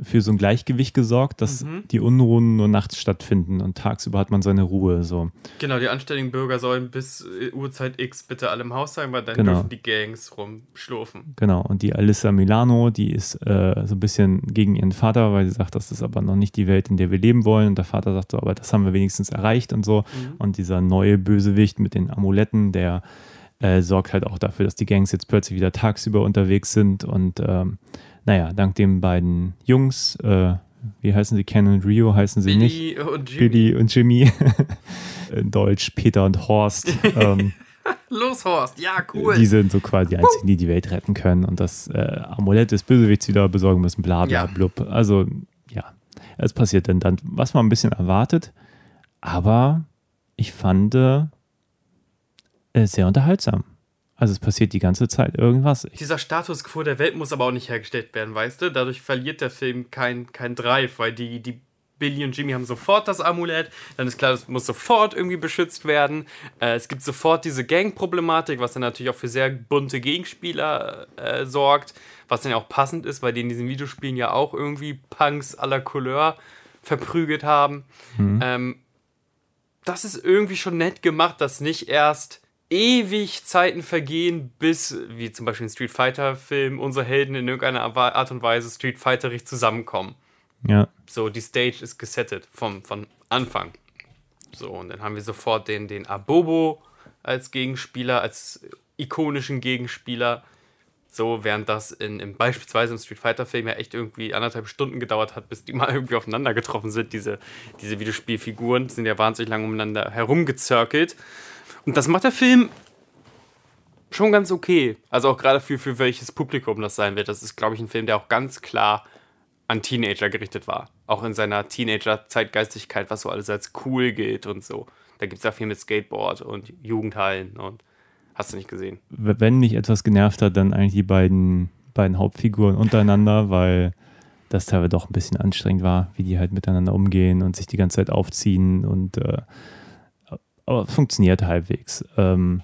für so ein Gleichgewicht gesorgt, dass Mhm. die Unruhen nur nachts stattfinden und tagsüber hat man seine Ruhe. So. Genau, die anständigen Bürger sollen bis äh, Uhrzeit X bitte alle im Haus sein, weil dann Genau. dürfen die Gangs rumschlurfen. Genau. Und die Alyssa Milano, die ist äh, so ein bisschen gegen ihren Vater, weil sie sagt, das ist aber noch nicht die Welt, in der wir leben wollen. Und der Vater sagt so, aber das haben wir wenigstens erreicht und so. Mhm. Und dieser neue Bösewicht mit den Amuletten, der äh, sorgt halt auch dafür, dass die Gangs jetzt plötzlich wieder tagsüber unterwegs sind. Und ähm, naja, dank den beiden Jungs, äh, wie heißen sie? Ken und Rio heißen sie nicht. Billy und Jimmy. Billy und Jimmy. In Deutsch Peter und Horst. ähm, Los, Horst. Ja, cool. die sind so quasi die einzigen, die die Welt retten können und das äh, Amulett des Bösewichts wieder besorgen müssen, bla bla Ja. blub. Also, ja, es passiert dann, dann, was man ein bisschen erwartet, aber ich fand äh, es sehr unterhaltsam. Also es passiert die ganze Zeit irgendwas. Dieser Status quo der Welt muss aber auch nicht hergestellt werden, weißt du? Dadurch verliert der Film kein, kein Drive, weil die, die Billy und Jimmy haben sofort das Amulett. Dann ist klar, das muss sofort irgendwie beschützt werden. Äh, es gibt sofort diese Gang-Problematik, was dann natürlich auch für sehr bunte Gegenspieler äh, sorgt. Was dann auch passend ist, weil die in diesen Videospielen ja auch irgendwie Punks à la Couleur verprügelt haben. Ähm, das ist irgendwie schon nett gemacht, dass nicht erst ewig Zeiten vergehen, bis, wie zum Beispiel in Street Fighter-Film, unsere Helden in irgendeiner Art und Weise Street Fighterig zusammenkommen. ja, So, die Stage ist gesettet vom, von Anfang. So, und dann haben wir sofort den, den Abobo als Gegenspieler, als ikonischen Gegenspieler. So, während das in, in beispielsweise im Street Fighter-Film ja echt irgendwie anderthalb Stunden gedauert hat, bis die mal irgendwie aufeinander getroffen sind. Diese, diese Videospielfiguren sind ja wahnsinnig lang umeinander herumgezirkelt. Und das macht der Film schon ganz okay. Also auch gerade für, für welches Publikum das sein wird. Das ist, glaube ich, ein Film, der auch ganz klar an Teenager gerichtet war. Auch in seiner Teenager-Zeitgeistigkeit, was so alles als cool gilt und so. Da gibt es ja viel mit Skateboard und Jugendhallen und hast du nicht gesehen. wenn mich etwas genervt hat, dann eigentlich die beiden, beiden Hauptfiguren untereinander, weil das teilweise doch ein bisschen anstrengend war, wie die halt miteinander umgehen und sich die ganze Zeit aufziehen und äh, aber funktioniert halbwegs. Ähm,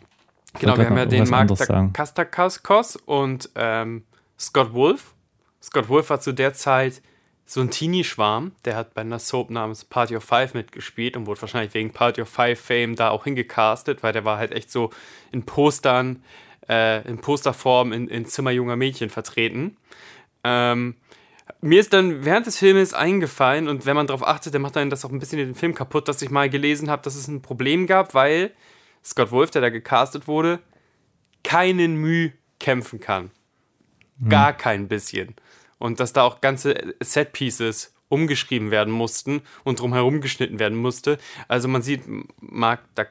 Genau, wir haben ja den Mark. Kastakos und ähm, Scott Wolf. Scott Wolf war zu der Zeit so ein Teenie-Schwarm, der hat bei einer Soap namens Party of Five mitgespielt und wurde wahrscheinlich wegen Party of Five Fame da auch hingecastet, weil der war halt echt so in Postern, äh, in Posterform in, in Zimmer junger Mädchen vertreten. Ähm, mir ist dann während des Filmes eingefallen und wenn man darauf achtet, dann macht dann das auch ein bisschen den Film kaputt, dass ich mal gelesen habe, dass es ein Problem gab, weil Scott Wolf, der da gecastet wurde, keinen Mühe kämpfen kann. Gar kein bisschen. Und dass da auch ganze Set-Pieces umgeschrieben werden mussten und drumherum geschnitten werden musste. Also man sieht, Mark, da.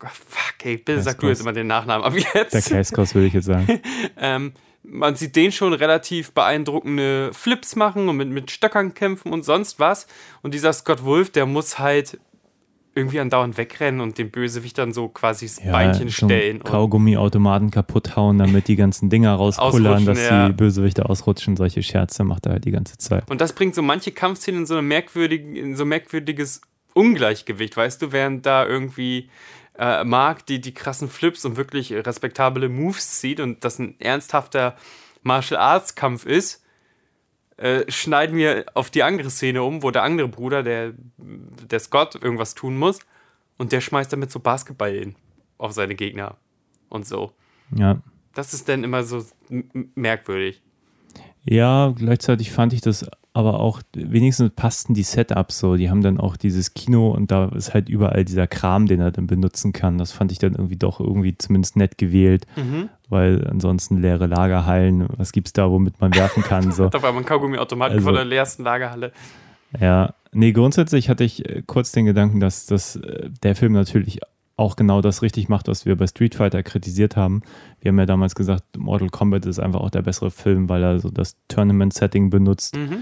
Fuck, ey, bitte sag du jetzt immer den Nachnamen ab jetzt. Der Kreiskos, würde ich jetzt sagen. Ähm, man sieht den schon relativ beeindruckende Flips machen und mit, mit Stöckern kämpfen und sonst was. Und dieser Scott Wolf, der muss halt irgendwie andauernd wegrennen und dem Bösewicht dann so quasi das Beinchen so stellen. Kaugummiautomaten kaputt hauen, damit die ganzen Dinger rauskullern, dass ja. die Bösewichte ausrutschen. Solche Scherze macht er halt die ganze Zeit. Und das bringt so manche Kampfszenen in so, eine merkwürdige, in so ein merkwürdiges Ungleichgewicht, weißt du, während da irgendwie äh, Mark die, die krassen Flips und wirklich respektable Moves zieht und das ein ernsthafter Martial Arts Kampf ist, äh, schneiden wir auf die andere Szene um, wo der andere Bruder, der, der Scott, irgendwas tun muss und der schmeißt damit so Basketball auf seine Gegner und so. Ja. Das ist dann immer so merkwürdig. Ja, gleichzeitig fand ich das aber auch, wenigstens passten die Setups so. Die haben dann auch dieses Kino und da ist halt überall dieser Kram, den er dann benutzen kann. Das fand ich dann irgendwie doch irgendwie zumindest nett gewählt, weil ansonsten leere Lagerhallen, was gibt's da, womit man werfen kann? So. Da war man Kaugummi-Automaten Also- von der leersten Lagerhalle. Ja, nee, grundsätzlich hatte ich äh, kurz den Gedanken, dass, dass äh, der Film natürlich auch genau das richtig macht, was wir bei Street Fighter kritisiert haben. Wir haben ja damals gesagt, Mortal Kombat ist einfach auch der bessere Film, weil er so das Tournament-Setting benutzt, Mhm.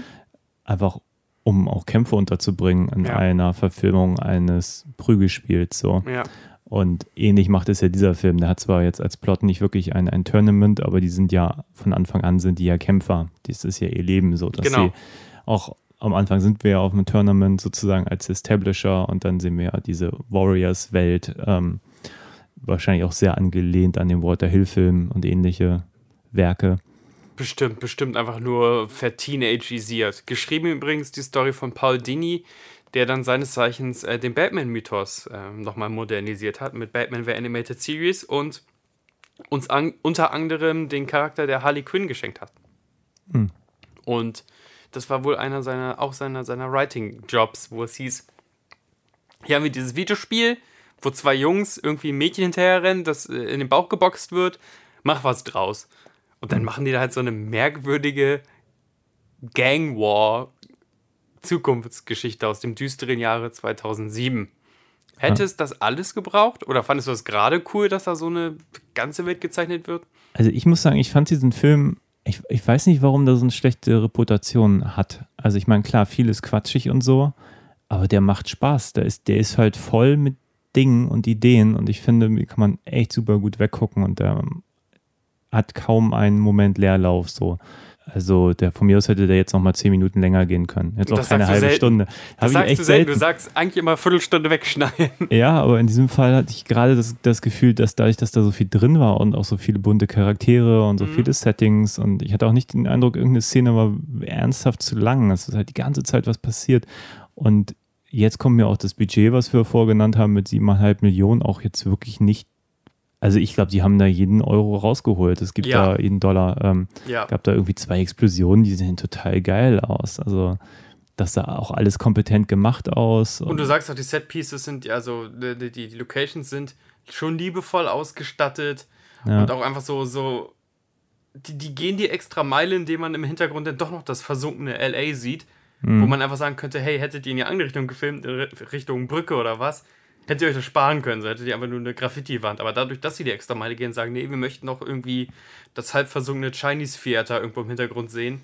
Einfach um auch Kämpfe unterzubringen in Ja. einer Verfilmung eines Prügelspiels. So. Ja. Und ähnlich macht es ja dieser Film. Der hat zwar jetzt als Plot nicht wirklich ein, ein Tournament, aber die sind ja von Anfang an sind die ja Kämpfer. Das ist ja ihr Leben so, dass Genau. sie auch am Anfang sind wir ja auf einem Tournament sozusagen als Establisher und dann sehen wir ja diese Warriors-Welt, ähm, wahrscheinlich auch sehr angelehnt an den Walter Hill-Film und ähnliche Werke. Bestimmt, bestimmt einfach nur verteenagisiert. Geschrieben übrigens die Story von Paul Dini, der dann seines Zeichens äh, den Batman-Mythos äh, nochmal modernisiert hat mit Batman The Animated Series und uns an, unter anderem den Charakter der Harley Quinn geschenkt hat. Hm. Und das war wohl einer seiner, auch seiner, seiner Writing-Jobs, wo es hieß, hier haben wir dieses Videospiel, wo zwei Jungs irgendwie ein Mädchen hinterherrennen, das äh, in den Bauch geboxt wird, mach was draus. Und dann machen die da halt so eine merkwürdige Gang War Zukunftsgeschichte aus dem düsteren Jahre 2007. Hätte es das alles gebraucht? Oder fandest du es gerade cool, dass da so eine ganze Welt gezeichnet wird? Also ich muss sagen, ich fand diesen Film, ich, ich weiß nicht, warum der so eine schlechte Reputation hat. Also ich meine, klar, viel ist quatschig und so, aber der macht Spaß. Der ist, der ist halt voll mit Dingen und Ideen und ich finde, die kann man echt super gut weggucken und der hat kaum einen Moment Leerlauf so. Also der von mir aus hätte der jetzt noch mal zehn Minuten länger gehen können. Jetzt auch Das keine sagst du halbe selten. Stunde. Das ich sagst du selten. selten. Du sagst eigentlich immer Viertelstunde wegschneiden. Ja, aber in diesem Fall hatte ich gerade das, das Gefühl, dass dadurch, dass da so viel drin war und auch so viele bunte Charaktere und so Mhm. viele Settings und ich hatte auch nicht den Eindruck, irgendeine Szene war ernsthaft zu lang. Es ist halt die ganze Zeit was passiert. Und jetzt kommt mir auch das Budget, was wir vorgenannt haben, mit siebeneinhalb Millionen, auch jetzt wirklich nicht. Also ich glaube, die haben da jeden Euro rausgeholt. Es gibt Ja. da jeden Dollar. Ähm, Ja. gab da irgendwie zwei Explosionen, die sehen total geil aus. Also das sah auch alles kompetent gemacht aus. Und du sagst auch, die Set-Pieces sind, also die, die, die Locations sind schon liebevoll ausgestattet Ja. und auch einfach so, so die, die gehen die extra Meile, indem man im Hintergrund dann doch noch das versunkene LA sieht, Mhm. wo man einfach sagen könnte, hey, hättet ihr in die andere Richtung gefilmt, in Ri- Richtung Brücke oder was, hättet ihr euch das sparen können, so hättet ihr einfach nur eine Graffiti-Wand. Aber dadurch, dass sie die extra Meile gehen, sagen, nee, wir möchten noch irgendwie das halb versunkene Chinese Theater irgendwo im Hintergrund sehen.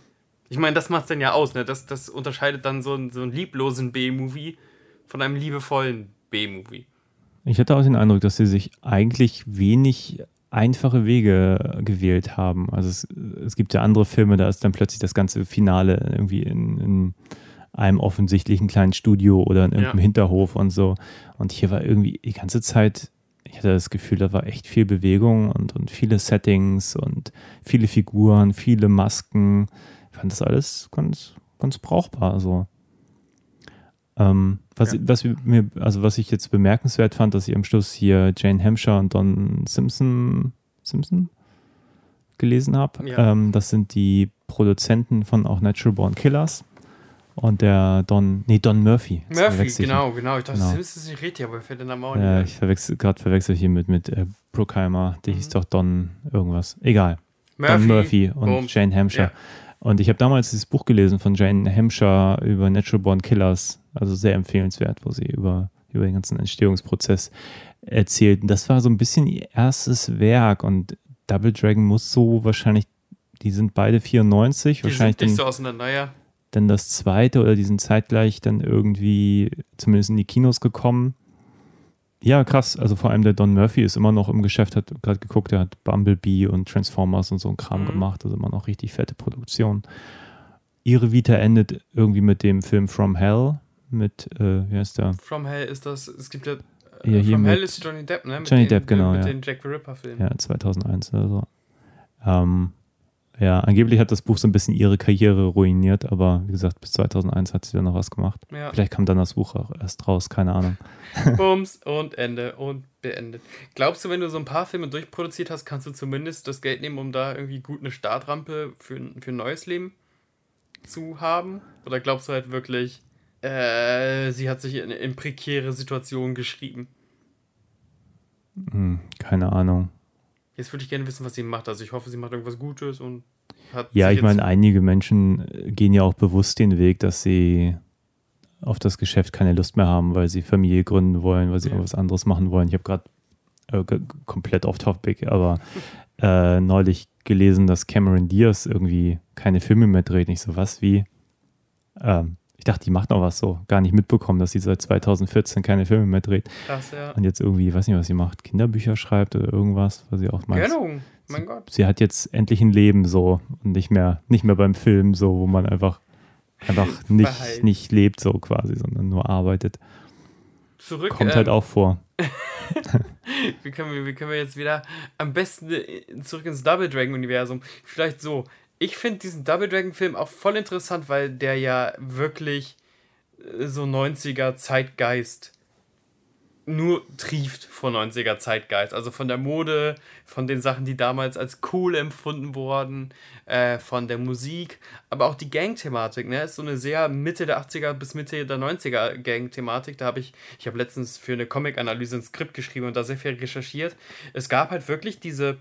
Ich meine, das macht dann ja aus, ne? Das, das unterscheidet dann so, einen- so einen lieblosen B-Movie von einem liebevollen B-Movie. Ich hatte auch den Eindruck, dass sie sich eigentlich wenig einfache Wege gewählt haben. Also es, es gibt ja andere Filme, da ist dann plötzlich das ganze Finale irgendwie in, in einem offensichtlichen kleinen Studio oder in irgendeinem Ja. Hinterhof und so. Und hier war irgendwie die ganze Zeit, ich hatte das Gefühl, da war echt viel Bewegung und, und viele Settings und viele Figuren, viele Masken. Ich fand das alles ganz, ganz brauchbar. Also, ähm, was, Ja. was mir, also was ich jetzt bemerkenswert fand, dass ich am Schluss hier Jane Hampshire und Don Simpson, Simpson gelesen habe. Ja. Ähm, das sind die Produzenten von auch Natural Born Killers. Und der Don, nee, Don Murphy. Murphy, ich. genau, genau. Ich dachte, Genau. Simpsons ist nicht richtig, aber fällt der Name auch Ja, ich verwechsel gerade verwechsel hier mit, mit äh, Bruckheimer. Die Mhm. hieß doch Don irgendwas. Egal. ein. Don Murphy und Boom. Jane Hampshire. Ja. Und ich habe damals dieses Buch gelesen von Jane Hampshire über Natural Born Killers, also sehr empfehlenswert, wo sie über, über den ganzen Entstehungsprozess erzählt. Und das war so ein bisschen ihr erstes Werk und Double Dragon muss so wahrscheinlich, die sind beide 94, Die wahrscheinlich sind nicht dann, so auseinander, ja. Dann das zweite oder die sind zeitgleich dann irgendwie zumindest in die Kinos gekommen. Ja, krass. Also vor allem der Don Murphy ist immer noch im Geschäft, hat gerade geguckt, der hat Bumblebee und Transformers und so ein Kram Mhm. gemacht. Also immer noch richtig fette Produktion. Ihre Vita endet irgendwie mit dem Film From Hell mit, äh, wie heißt der? From Hell ist das, es gibt ja, äh, Ja, hier From Hell ist Johnny Depp, ne? Mit Johnny den, Depp, genau, Mit ja. den Jack the Ripper-Filmen. Ja, 2001 oder so. Ähm, ja, angeblich hat das Buch so ein bisschen ihre Karriere ruiniert, aber wie gesagt, bis 2001 hat sie dann noch was gemacht. Ja. Vielleicht kam dann das Buch auch erst raus, keine Ahnung. Bums und Ende und beendet. Glaubst du, wenn du so ein paar Filme durchproduziert hast, kannst du zumindest das Geld nehmen, um da irgendwie gut eine Startrampe für, ein- für ein neues Leben zu haben? Oder glaubst du halt wirklich, äh, sie hat sich in, in prekäre Situationen geschrieben? Hm, keine Ahnung. Jetzt würde ich gerne wissen, was sie macht. Also ich hoffe, sie macht irgendwas Gutes und hat Ja, ich meine, einige Menschen äh, gehen ja auch bewusst den Weg, dass sie auf das Geschäft keine Lust mehr haben, weil sie Familie gründen wollen, weil sie Ja. irgendwas anderes machen wollen. Ich habe gerade äh, komplett off topic, aber äh, neulich gelesen, dass Cameron Diaz irgendwie keine Filme mehr dreht. Nicht so was wie. Ähm, dachte, die macht noch was so. Gar nicht mitbekommen, dass sie seit 2014 keine Filme mehr dreht. krass, ja. Und jetzt irgendwie, ich weiß nicht, was sie macht, Kinderbücher schreibt oder irgendwas, was sie auch meint. Gönnung, mein Gott. sie hat jetzt endlich ein Leben so und nicht mehr, nicht mehr beim Film so, wo man einfach, einfach nicht, Verhalten. nicht lebt so quasi, sondern nur arbeitet. Zurück. Kommt ähm, halt auch vor. Wie können, wir, wie können wir jetzt wieder am besten zurück ins Double Dragon-Universum? Vielleicht so. Ich finde diesen Double Dragon-Film auch voll interessant, weil der ja wirklich äh, so 90er Zeitgeist nur trieft von 90er Zeitgeist. Also von der Mode, von den Sachen, die damals als cool empfunden wurden, äh, von der Musik, aber auch die Gang-Thematik. Ne? Ist so eine sehr Mitte der 80er bis Mitte der 90er Gang-Thematik. Da habe ich, ich habe letztens für eine Comic-Analyse ein Skript geschrieben und da sehr viel recherchiert. Es gab halt wirklich diese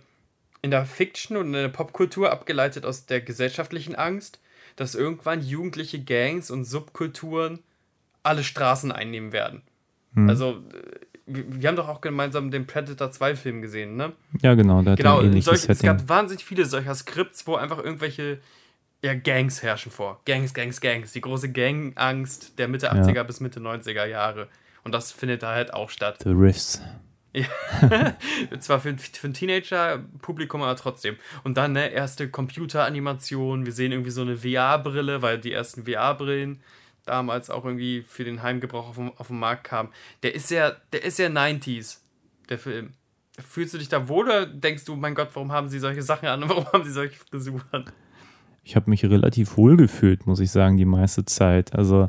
in der Fiction und in der Popkultur abgeleitet aus der gesellschaftlichen Angst, dass irgendwann jugendliche Gangs und Subkulturen alle Straßen einnehmen werden. Hm. Also, äh, wir, haben doch auch gemeinsam den Predator 2 Film gesehen, ne? Ja, genau, da Genau, ein ähnliches solch, es gab wahnsinnig viele solcher Skripts, wo einfach irgendwelche ja, Gangs herrschen vor. Gangs, Gangs, Gangs. Die große Gangangst der Mitte 80er bis Mitte 90er Jahre. Und das findet da halt auch statt. The Riffs. Zwar für, für ein Teenager-Publikum, aber trotzdem. Und dann, ne, erste Computeranimation. Wir sehen irgendwie so eine VR-Brille, weil die ersten VR-Brillen damals auch irgendwie für den Heimgebrauch auf, auf den Markt kamen. Der ist sehr, der ist sehr 90s, der Film. Fühlst du dich da wohl oder denkst du, mein Gott, warum haben sie solche Sachen an und warum haben sie solche Frisuren? Ich habe mich relativ wohl gefühlt, muss ich sagen, die meiste Zeit. Also,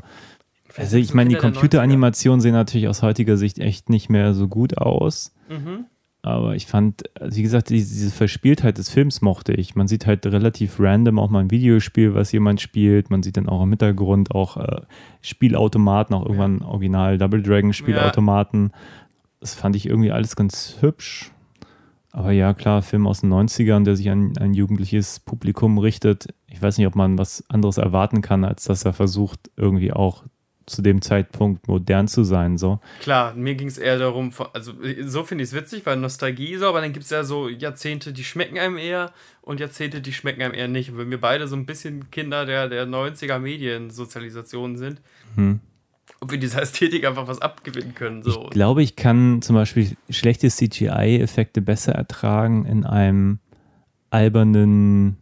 also ich meine, die Computeranimationen sehen natürlich aus heutiger Sicht echt nicht mehr so gut aus. 90er. Mhm. Aber ich fand, wie gesagt, diese, Verspieltheit des Films mochte ich. Man sieht halt relativ random auch mal ein Videospiel, was jemand spielt. Man sieht dann auch im Hintergrund auch äh, Spielautomaten, auch irgendwann Original Double Dragon Spielautomaten. Das fand ich irgendwie alles ganz hübsch. Aber ja, klar, Film aus den 90ern, der sich an ein jugendliches Publikum richtet. Ich weiß nicht, ob man was anderes erwarten kann, als dass er versucht, irgendwie auch zu dem Zeitpunkt modern zu sein. So. Klar, mir ging es eher darum, also so finde ich es witzig, weil Nostalgie so, aber dann gibt es ja so Jahrzehnte, die schmecken einem eher und Jahrzehnte, die schmecken einem eher nicht. Und wenn wir beide so ein bisschen Kinder der, der 90er Mediensozialisation sind, Hm. ob wir dieser Ästhetik einfach was abgewinnen können. So. Ich glaube, ich kann zum Beispiel schlechte CGI-Effekte besser ertragen in einem albernen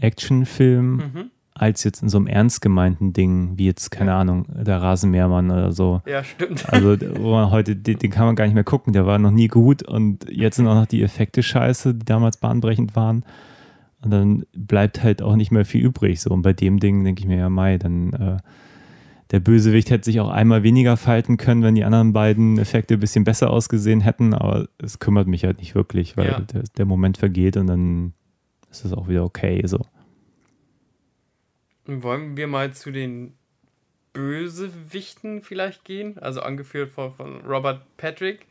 Actionfilm Mhm. Als jetzt in so einem ernst gemeinten Ding, wie jetzt, keine Ahnung, der Rasenmähermann oder so. Ja, stimmt. Also, wo man heute, den, den kann man gar nicht mehr gucken, der war noch nie gut und jetzt sind auch noch die Effekte scheiße, die damals bahnbrechend waren. Und dann bleibt halt auch nicht mehr viel übrig. So. Und bei dem Ding denke ich mir, ja, Mai, dann äh, der Bösewicht hätte sich auch einmal weniger falten können, wenn die anderen beiden Effekte ein bisschen besser ausgesehen hätten, aber es kümmert mich halt nicht wirklich, weil Ja. der, der Moment vergeht und dann ist es auch wieder okay. So. Wollen wir mal zu den Bösewichten vielleicht gehen? Also angeführt von, von Robert Patrick.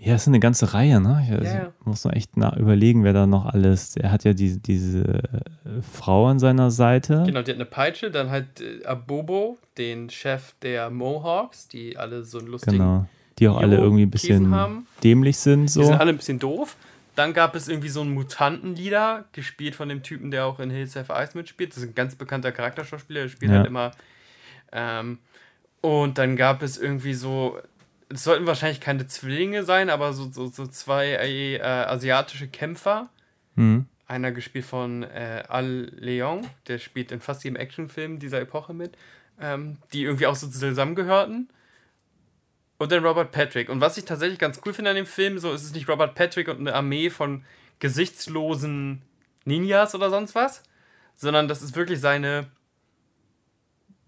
Ja, es ist eine ganze Reihe, ne? Ich also, Ja. muss noch echt nach überlegen, wer da noch alles. Er hat ja diese, diese äh, Frau an seiner Seite. Genau, die hat eine Peitsche. Dann halt äh, Abobo, den Chef der Mohawks, die alle so einen lustigen. Genau. Die auch alle irgendwie ein bisschen dämlich sind. So. Die sind alle ein bisschen doof. Dann gab es irgendwie so einen Mutantenleader, gespielt von dem Typen, der auch in Hills Have Eyes mitspielt. Das ist ein ganz bekannter Charakterschauspieler, der spielt Ja. halt immer. Ähm, und dann gab es irgendwie so, es sollten wahrscheinlich keine Zwillinge sein, aber so, so, so zwei äh, asiatische Kämpfer. Hm. Einer gespielt von äh, Al Leong, der spielt in fast jedem Actionfilm dieser Epoche mit, ähm, die irgendwie auch so zusammengehörten. Und dann Robert Patrick. Und was ich tatsächlich ganz cool finde an dem Film, so ist es nicht Robert Patrick und eine Armee von gesichtslosen Ninjas oder sonst was, sondern das ist wirklich seine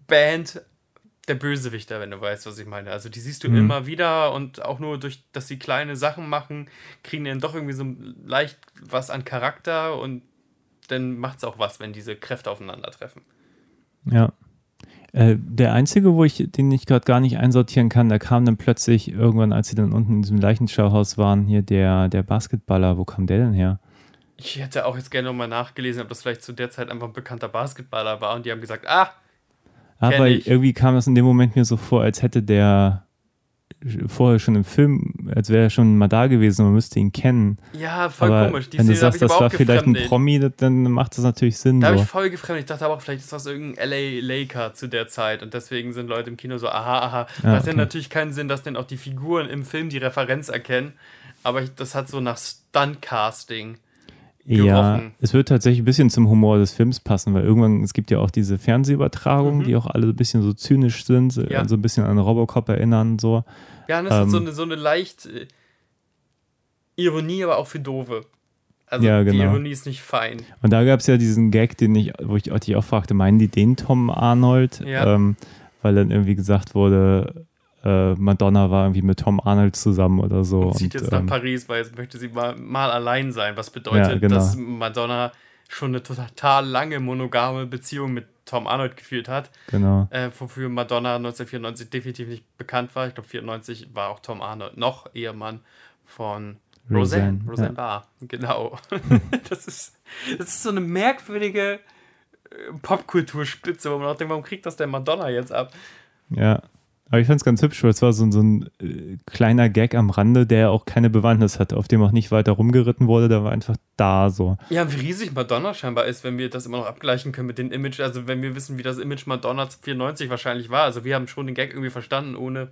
Band der Bösewichter, wenn du weißt, was ich meine. Also die siehst du Mhm. immer wieder und auch nur durch, dass sie kleine Sachen machen, kriegen die dann doch irgendwie so leicht was an Charakter und dann macht es auch was, wenn diese Kräfte aufeinandertreffen. Ja. Äh, der einzige, wo ich, den ich gerade gar nicht einsortieren kann, da kam dann plötzlich irgendwann, als sie dann unten in diesem Leichenschauhaus waren, hier der, der Basketballer, wo kam der denn her? Ich hätte auch jetzt gerne nochmal nachgelesen, ob das vielleicht zu der Zeit einfach ein bekannter Basketballer war und die haben gesagt, ah, Aber ich. irgendwie kam das in dem Moment mir so vor, als hätte der vorher schon im Film, als wäre er schon mal da gewesen, man müsste ihn kennen. ja, voll aber komisch. Die wenn du Szene hab sagst, ich das war vielleicht ein. Promi, das- dann macht das natürlich Sinn. Da habe ich voll gefremdet. Ich dachte aber auch, vielleicht ist das irgendein LA Laker zu der Zeit und deswegen sind Leute im Kino so, aha, aha. Ja, hat okay. dann natürlich keinen Sinn, dass dann auch die Figuren im Film die Referenz erkennen. Aber ich, das hat so nach Stunt-Casting. Ja, gerochen. es wird tatsächlich ein bisschen zum Humor des Films passen, weil irgendwann, es gibt ja auch diese Fernsehübertragungen, Mhm. die auch alle ein bisschen so zynisch sind, so- Ja. so ein bisschen an Robocop erinnern, so. Ja, das ist so Ähm. eine, so eine leicht äh, Ironie, aber auch für Doofe. Also Ja, die genau. Ironie ist nicht fein. Und da gab es ja diesen Gag, den ich, wo ich dich auch fragte, meinen die den Tom Arnold? Ja. Ähm, weil dann irgendwie gesagt wurde, äh, Madonna war irgendwie mit Tom Arnold zusammen oder so. und zieht jetzt nach ähm, Paris, weil jetzt möchte sie mal, mal allein sein. Was bedeutet, Ja, genau. dass Madonna schon eine total lange monogame Beziehung mit Tom Arnold geführt hat. Genau. äh, wofür Madonna 1994 definitiv nicht bekannt war. Ich glaube, 94 war auch Tom Arnold noch Ehemann von Roseanne. Roseanne, Roseanne ja. Barr, genau. das, ist, das ist so eine merkwürdige äh, Popkulturspitze, wo man auch denkt, warum kriegt das denn Madonna jetzt ab? Ja. Aber ich fand es ganz hübsch, weil es war so, so ein äh, kleiner Gag am Rande, der auch keine Bewandtnis hatte, auf dem auch nicht weiter rumgeritten wurde, der war einfach da so. Ja, wie riesig Madonna scheinbar ist, wenn wir das immer noch abgleichen können mit dem Image, also wenn wir wissen, wie das Image Madonna 94 wahrscheinlich war. Also wir haben schon den Gag irgendwie verstanden, ohne,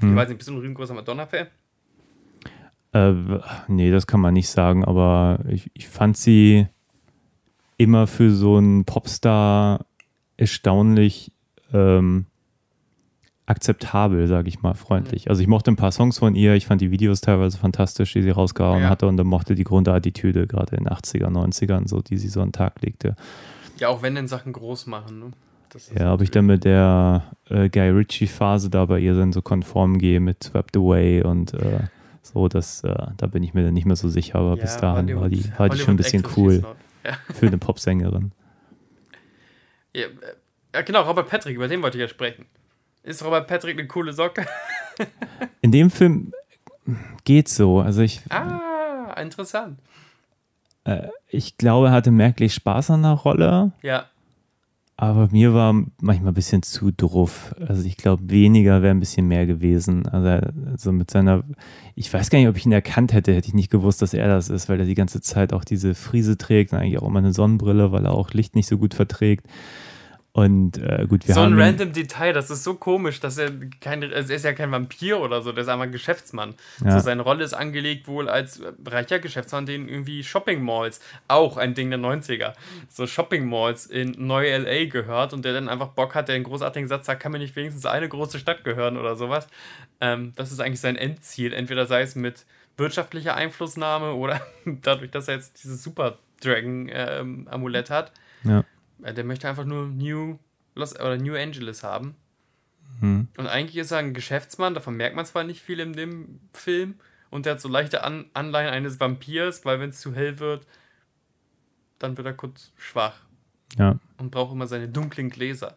Hm. ich weiß nicht, bist du ein riesengroßer Madonna-Fan? Äh, nee, das kann man nicht sagen, aber ich, ich fand sie immer für so einen Popstar erstaunlich ähm, akzeptabel, sage ich mal, freundlich. Also ich mochte ein paar Songs von ihr, ich fand die Videos teilweise fantastisch, die sie rausgehauen Ja. hatte und dann mochte die Grundattitüde gerade in den 80er, 90ern, so, die sie so an den Tag legte. Ja, auch wenn denn Sachen groß machen, ne? Ja, ob ich dann mit der äh, Guy Ritchie-Phase da bei ihr dann so konform gehe mit Swept Away und äh, so, das, äh, da bin ich mir dann nicht mehr so sicher, aber Ja, bis dahin war die, Hollywood- war die schon ein bisschen Hollywood cool noch. für eine Popsängerin. Ja, äh, ja, genau, Robert Patrick, über den wollte ich ja sprechen. Ist Robert Patrick eine coole Socke? In dem Film geht so. Also ich, Ah, interessant. ich glaube, er hatte merklich Spaß an der Rolle, Ja, aber mir war manchmal ein bisschen zu druff. Also ich glaube, weniger wäre ein bisschen mehr gewesen. Also so mit seiner, ich weiß gar nicht, ob ich ihn erkannt hätte, hätte ich nicht gewusst, dass er das ist, weil er die ganze Zeit auch diese Frise trägt und eigentlich auch immer eine Sonnenbrille, weil er auch Licht nicht so gut verträgt. Und äh, gut, wir so haben ein ihn- random Detail, das ist so komisch, dass er kein, also er ist ja kein Vampir oder so, der ist einmal Geschäftsmann. Ja. So seine Rolle ist angelegt wohl als reicher Geschäftsmann, den irgendwie Shopping Malls, auch ein Ding der 90er, so Shopping Malls in Neu-LA gehört und der dann einfach Bock hat, der einen großartigen Satz sagt, kann mir nicht wenigstens eine große Stadt gehören oder sowas. Ähm, das ist eigentlich sein Endziel, entweder sei es mit wirtschaftlicher Einflussnahme oder dadurch, dass er jetzt dieses super Dragon ähm, Amulett hat. Ja. Äh, Der möchte einfach nur New Los oder New Angeles haben. Hm. Und eigentlich ist er ein Geschäftsmann, davon merkt man zwar nicht viel in dem Film. Und der hat so leichte An Anleihen eines Vampirs, weil wenn es zu hell wird, dann wird er kurz schwach Ja. und braucht immer seine dunklen Gläser.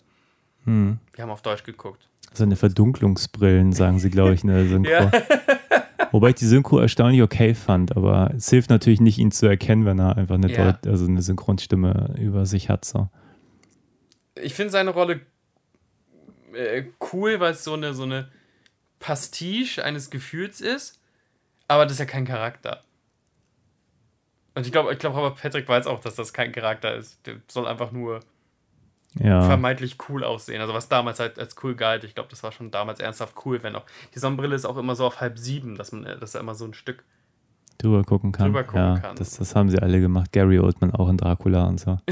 Hm. Wir haben auf Deutsch geguckt. Seine Verdunklungsbrillen, sagen sie, glaube ich, in der Synchro. Ja. Wobei ich die Synchro erstaunlich okay fand, aber es hilft natürlich nicht, ihn zu erkennen, wenn er einfach eine, Ja. Deut also eine Synchronstimme über sich hat. So. Ich finde seine Rolle äh, cool, weil es so eine, so eine Pastiche eines Gefühls ist, aber das ist ja kein Charakter. Und ich glaube, ich glaube, Robert Patrick weiß auch, dass das kein Charakter ist. Der soll einfach nur Ja. vermeintlich cool aussehen. Also was damals halt als cool galt. Ich glaube, das war schon damals ernsthaft cool, wenn auch. Die Sonnenbrille ist auch immer so auf halb sieben, dass man, dass er immer so ein Stück. drüber gucken kann. Drüber gucken ja, kann. Das, das haben sie alle gemacht. Gary Oldman auch in Dracula und so.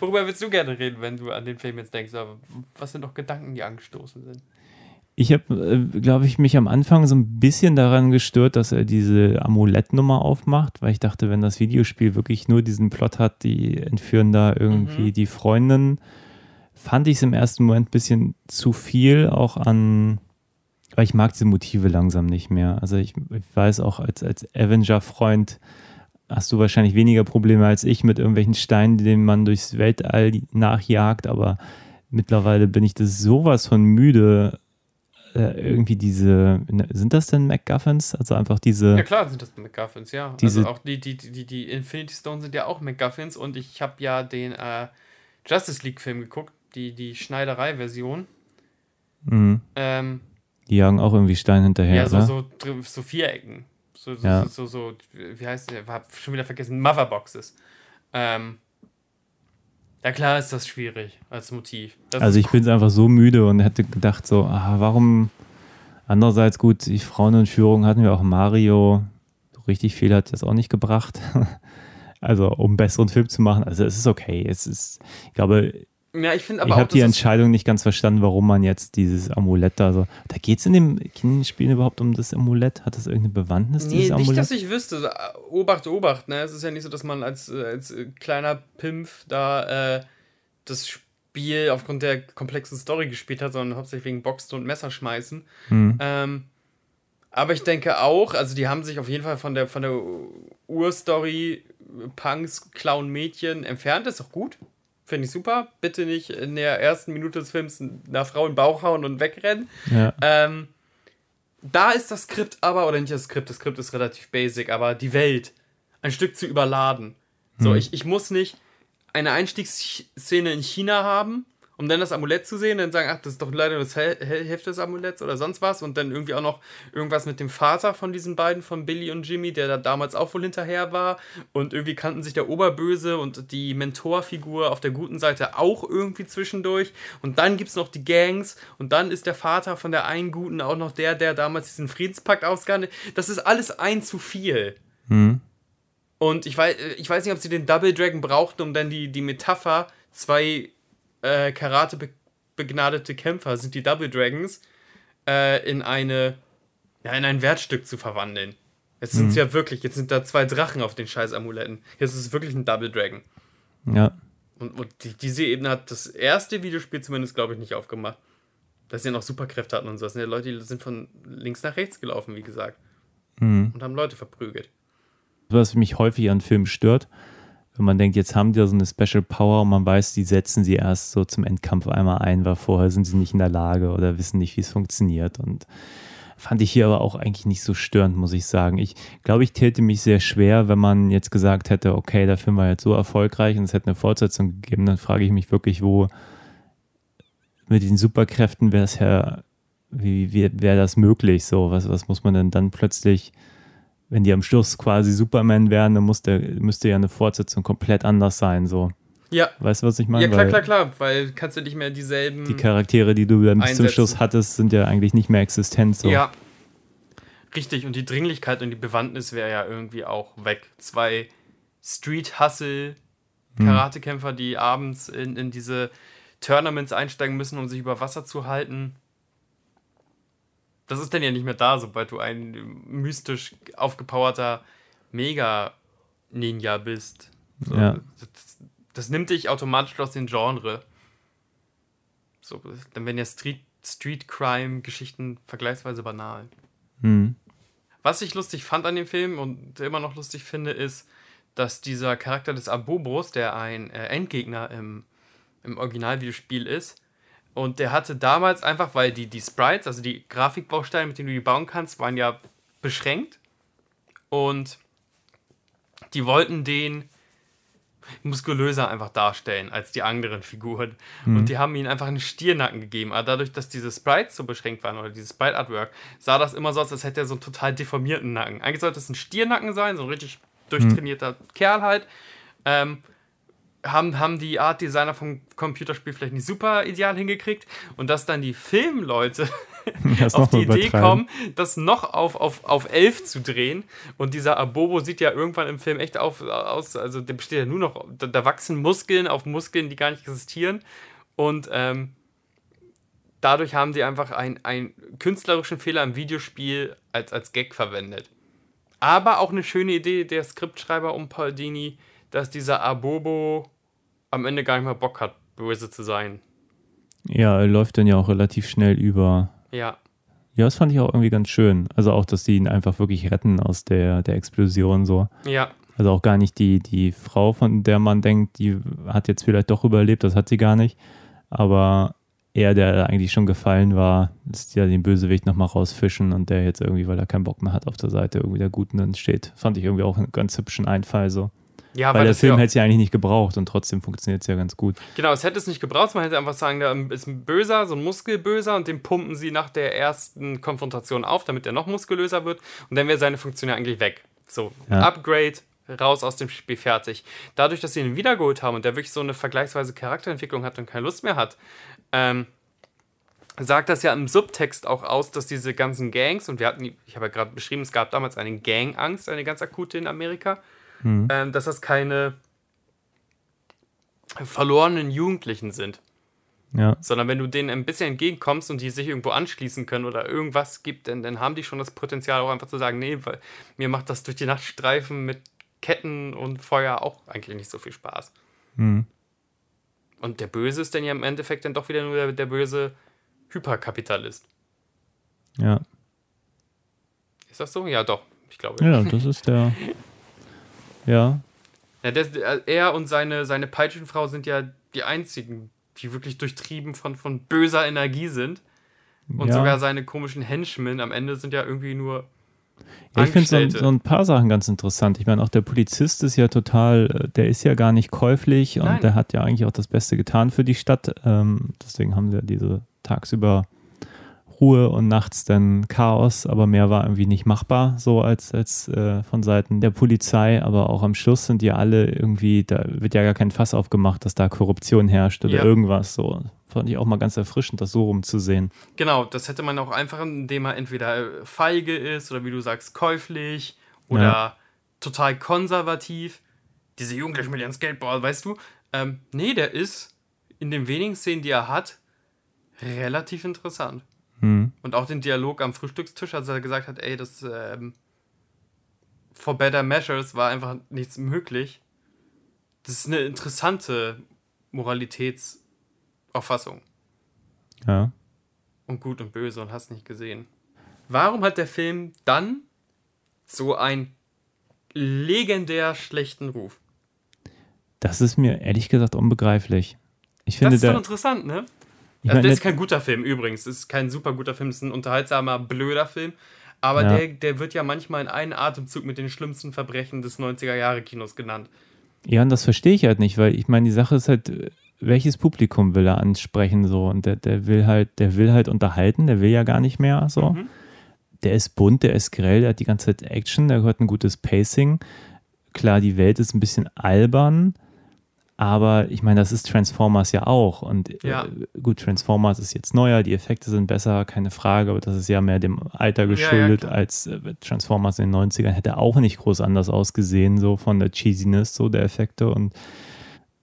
Worüber willst du gerne reden, wenn du an den Film jetzt denkst? Aber was sind doch Gedanken, die angestoßen sind? Ich habe, äh, glaube ich, mich am Anfang so ein bisschen daran gestört, dass er diese Amulettnummer aufmacht, weil ich dachte, wenn das Videospiel wirklich nur diesen Plot hat, die entführen da irgendwie Mhm. die Freundin, fand ich es im ersten Moment ein bisschen zu viel, auch an, weil ich mag diese Motive langsam nicht mehr. Also ich, ich weiß auch, als, als Avenger-Freund hast du wahrscheinlich weniger Probleme als ich mit irgendwelchen Steinen, denen man durchs Weltall nachjagt, aber mittlerweile bin ich das sowas von müde, äh, irgendwie diese, ne, sind das denn MacGuffins? Also einfach diese, Ja klar sind das MacGuffins, ja. Diese- also auch die, die, die, die Infinity Stones sind ja auch MacGuffins und ich habe ja den äh, Justice League Film geguckt, die, die Schneiderei-Version. mh, Ähm, die jagen auch irgendwie Stein hinterher, ja, so, oder? so, dr- so Vierecken. So, so, Ja. so, so, so, wie heißt der? Hab schon wieder vergessen. Motherboxes. Ähm, ja, klar ist das schwierig als Motiv. Das Also ich bin einfach so müde und hätte gedacht so, ah, warum, andererseits gut, die Frauenentführung hatten wir auch Mario, so richtig viel hat das auch nicht gebracht. Also um einen besseren Film zu machen, also es ist okay, es ist, ich glaube, Ja, ich finde ich aber auch, habe die Entscheidung nicht ganz verstanden, warum man jetzt dieses Amulett da so. Da geht es in dem Kinderspiel überhaupt um das Amulett? Hat das irgendeine Bewandtnis, Nee, dieses nicht, Amulett? dass ich wüsste. Obacht, Obacht, ne? Es ist ja nicht so, dass man als, äh, als äh, kleiner Pimpf da äh, das Spiel aufgrund der komplexen Story gespielt hat, sondern hauptsächlich wegen Boxen und Messerschmeißen. Hm. Ähm, aber ich denke auch, also die haben sich auf jeden Fall von der, von der Urstory Punks, Clown, Mädchen entfernt. ist auch gut. Finde ich super. Bitte nicht in der ersten Minute des Films einer Frau in den Bauch hauen und wegrennen. ja. Ähm, da ist das Skript aber, oder nicht das Skript, das Skript ist relativ basic, aber die Welt ein Stück zu überladen. So, ich, ich muss nicht eine Einstiegsszene in China haben, um dann das Amulett zu sehen, dann sagen, ach, das ist doch leider das Hel Hel Hälfte des Amuletts oder sonst was. Und dann irgendwie auch noch irgendwas mit dem Vater von diesen beiden, von Billy und Jimmy, der da damals auch wohl hinterher war. Und irgendwie kannten sich der Oberböse und die Mentorfigur auf der guten Seite auch irgendwie zwischendurch. Und dann gibt es noch die Gangs. Und dann ist der Vater von der einen Guten auch noch der, der damals diesen Friedenspakt ausgehandelt Das ist alles ein zu viel. Hm. Und ich weiß, ich weiß nicht, ob sie den Double Dragon brauchten, um dann die, die Metapher, zwei äh, Karate be begnadete Kämpfer sind die Double Dragons, äh, in eine, ja, in ein Wertstück zu verwandeln. Jetzt sind es ja wirklich, jetzt sind da zwei Drachen auf den scheiß Amuletten. Jetzt ist es wirklich ein Double Dragon. ja. Und, und die, diese Ebene hat das erste Videospiel zumindest, glaube ich, nicht aufgemacht. Dass sie ja noch Superkräfte hatten und so. Das sind ja Leute, die sind von links nach rechts gelaufen, wie gesagt. Hm. Und haben Leute verprügelt. was mich häufig an Filmen stört, wenn man denkt, jetzt haben die so eine Special Power und man weiß, die setzen sie erst so zum Endkampf einmal ein, weil vorher sind sie nicht in der Lage oder wissen nicht, wie es funktioniert. Und fand ich hier aber auch eigentlich nicht so störend, muss ich sagen. Ich glaube, ich täte mich sehr schwer, wenn man jetzt gesagt hätte, okay, der Film war jetzt so erfolgreich und es hätte eine Fortsetzung gegeben, dann frage ich mich wirklich, wo mit den Superkräften wäre es ja, wie, wie wäre das möglich? So, was, was muss man denn dann plötzlich wenn die am Schluss quasi Superman wären, dann muss der, müsste ja eine Fortsetzung komplett anders sein. So. Ja, Weißt du, was ich meine? ja klar, klar, klar, weil kannst du nicht mehr dieselben. Die Charaktere, die du dann bis zum. Schluss hattest, sind ja eigentlich nicht mehr existent. So. Ja. Richtig, und die Dringlichkeit und die Bewandtnis wäre ja irgendwie auch weg. Zwei Street-Hustle-Karatekämpfer, die abends in, in diese Tournaments einsteigen müssen, um sich über Wasser zu halten. Das ist dann ja nicht mehr da, sobald du ein mystisch aufgepowerter mega Ninja bist. So, Ja. das, das nimmt dich automatisch aus dem Genre. So, dann werden ja Street, Street Crime Geschichten vergleichsweise banal. Hm. Was ich lustig fand an dem Film und immer noch lustig finde, ist, dass dieser Charakter des Abobos, der ein äh, Endgegner im, im Originalvideospiel ist, und der hatte damals einfach, weil die, die Sprites, also die Grafikbausteine, mit denen du die bauen kannst, waren ja beschränkt. Und die wollten den muskulöser einfach darstellen als die anderen Figuren. Und die haben ihm einfach einen Stiernacken gegeben. Aber dadurch, dass diese Sprites so beschränkt waren oder dieses Sprite-Artwork, sah das immer so aus, als hätte er so einen total deformierten Nacken. Eigentlich sollte es ein Stiernacken sein, so ein richtig durchtrainierter Kerl halt. Ähm, haben, haben die Art Designer vom Computerspiel vielleicht nicht super ideal hingekriegt und dass dann die Filmleute auf die Idee kommen, das noch auf, auf, auf 11 zu drehen. Und dieser Abobo sieht ja irgendwann im Film echt auf, aus, also der besteht ja nur noch, da, da wachsen Muskeln auf Muskeln, die gar nicht existieren. Und ähm, dadurch haben sie einfach ein- einen künstlerischen Fehler im Videospiel als, als Gag verwendet. Aber auch eine schöne Idee der Skriptschreiber um Paul Dini, dass dieser Abobo am Ende gar nicht mehr Bock hat, böse zu sein. Ja, er läuft dann ja auch relativ schnell über. Ja, Ja, das fand ich auch irgendwie ganz schön. Also auch, dass sie ihn einfach wirklich retten aus der, der Explosion so. ja, Also auch gar nicht die, die Frau, von der man denkt, die hat jetzt vielleicht doch überlebt, das hat sie gar nicht. Aber er, der eigentlich schon gefallen war, ist ja den Bösewicht nochmal rausfischen und der jetzt irgendwie, weil er keinen Bock mehr hat, auf der Seite irgendwie der Guten dann steht. Fand ich irgendwie auch einen ganz hübschen Einfall so. Ja, weil der das Film ja- hätte es ja eigentlich nicht gebraucht und trotzdem funktioniert es ja ganz gut. Genau, es hätte es nicht gebraucht. Man hätte einfach sagen, da ist ein Böser, so ein Muskelböser und den pumpen sie nach der ersten Konfrontation auf, damit er noch muskulöser wird. Und dann wäre seine Funktion ja eigentlich weg. So, Ja. Upgrade, raus aus dem Spiel, fertig. Dadurch, dass sie ihn wiedergeholt haben und der wirklich so eine vergleichsweise Charakterentwicklung hat und keine Lust mehr hat, ähm, sagt das ja im Subtext auch aus, dass diese ganzen Gangs, und wir hatten, ich habe ja gerade beschrieben, es gab damals eine Gangangst, eine ganz akute in Amerika, ähm, dass das keine verlorenen Jugendlichen sind Ja, sondern wenn du denen ein bisschen entgegenkommst und die sich irgendwo anschließen können oder irgendwas gibt, dann, dann haben die schon das Potenzial auch einfach zu sagen, nee, weil mir macht das durch die Nacht streifen mit Ketten und Feuer auch eigentlich nicht so viel Spaß. Mhm. Und der Böse ist dann ja im Endeffekt dann doch wieder nur der, der böse Hyperkapitalist. ja. Ist das so? Ja, doch. Ich glaube. Ja, das ist der. Ja, Ja, der, der- er und seine, seine Peitschenfrau sind ja die einzigen, die wirklich durchtrieben von, von böser Energie sind. Und ja. sogar seine komischen Henchmen am Ende sind ja irgendwie nur Ja, ich finde so, so ein paar Sachen ganz interessant. Ich meine, auch der Polizist ist ja total, äh, der ist ja gar nicht käuflich und Nein. der hat ja eigentlich auch das Beste getan für die Stadt. Ähm, deswegen haben sie ja diese tagsüber Ruhe und nachts dann Chaos, aber mehr war irgendwie nicht machbar, so als, als äh, von Seiten der Polizei. Aber auch am Schluss sind die alle irgendwie, da wird ja gar kein Fass aufgemacht, dass da Korruption herrscht oder Ja. irgendwas. So fand ich auch mal ganz erfrischend, das so rumzusehen. Genau, das hätte man auch einfach, indem er entweder äh, feige ist oder wie du sagst, käuflich oder Ja. total konservativ. Diese Jugendlichen mit ihren Skateboard, weißt du? Ähm, nee, der ist in den wenigen Szenen, die er hat, relativ interessant. Hm. Und auch den Dialog am Frühstückstisch, als er gesagt hat, ey, das ähm, for better measures war einfach nichts möglich. Das ist eine interessante Moralitätsauffassung. Ja. und gut und böse und hast nicht gesehen. Warum hat der Film dann so einen legendär schlechten Ruf? Das ist mir ehrlich gesagt unbegreiflich. Ich Das finde, ist doch der, interessant, ne? Ich also, das ist kein guter Film übrigens. Das ist kein super guter Film. Das ist ein unterhaltsamer, blöder Film. Aber Ja. der, der wird ja manchmal in einem Atemzug mit den schlimmsten Verbrechen des 90er-Jahre-Kinos genannt. Ja, und das verstehe ich halt nicht, weil ich meine, die Sache ist halt, welches Publikum will er ansprechen so und der, der will halt, der will halt unterhalten, der will ja gar nicht mehr so. Mhm. Der ist bunt, der ist grell, der hat die ganze Zeit Action, der hat ein gutes Pacing. Klar, die Welt ist ein bisschen albern, aber ich meine, das ist Transformers ja auch. Und Ja. äh, gut, Transformers ist jetzt neuer, die Effekte sind besser, keine Frage, aber das ist ja mehr dem Alter ja, geschuldet klar. als äh, Transformers in den 90ern hätte auch nicht groß anders ausgesehen, so von der Cheesiness, so der Effekte. Und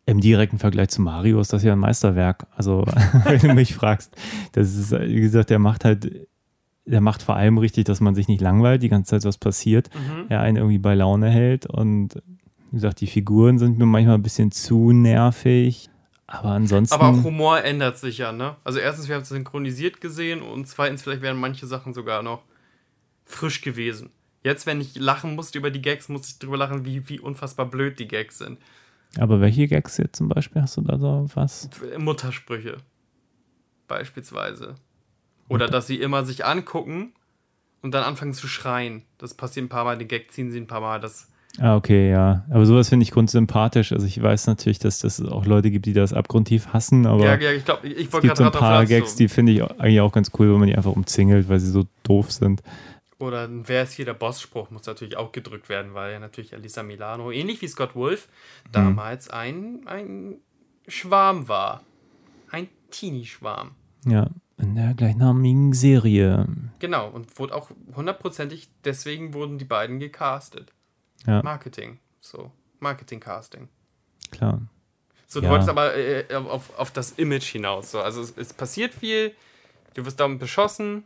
im direkten Vergleich zu Mario ist das ja ein Meisterwerk. Also, wenn du mich fragst, das ist, wie gesagt, der macht halt der macht vor allem richtig, dass man sich nicht langweilt, die ganze Zeit was passiert, er einen irgendwie bei Laune hält und wie gesagt, die Figuren sind mir manchmal ein bisschen zu nervig, aber ansonsten. Aber auch Humor ändert sich ja, ne? Also erstens, wir haben es synchronisiert gesehen und zweitens, vielleicht wären manche Sachen sogar noch frisch gewesen. Jetzt, wenn ich lachen musste über die Gags, muss ich drüber lachen, wie, wie unfassbar blöd die Gags sind. aber welche Gags jetzt zum Beispiel hast du da so was? Muttersprüche. Beispielsweise. Oder dass sie immer sich angucken und dann anfangen zu schreien. Das passiert ein paar Mal, die Gag ziehen sie ein paar Mal. Das, Ah, okay, ja. Aber sowas finde ich grundsympathisch. Also ich weiß natürlich, dass das auch Leute gibt, die das abgrundtief hassen, aber ja, ja, ich glaube, ich es wollte gibt so ein paar Gags, die finde ich eigentlich auch ganz cool, wenn man die einfach umzingelt, weil sie so doof sind. Oder ein Wer ist hier der Boss-Spruch muss natürlich auch gedrückt werden, weil ja natürlich Elisa Milano, ähnlich wie Scott Wolf, Mhm. damals ein, ein Schwarm war. Ein Teenie-Schwarm. Ja, in der gleichnamigen Serie. Genau, und wurde auch hundertprozentig, deswegen wurden die beiden gecastet. Ja, Marketing, so. Marketing-Casting. klar. So, du Ja. wolltest aber äh, auf, auf das Image hinaus. So. Also es, es passiert viel, du wirst damit beschossen.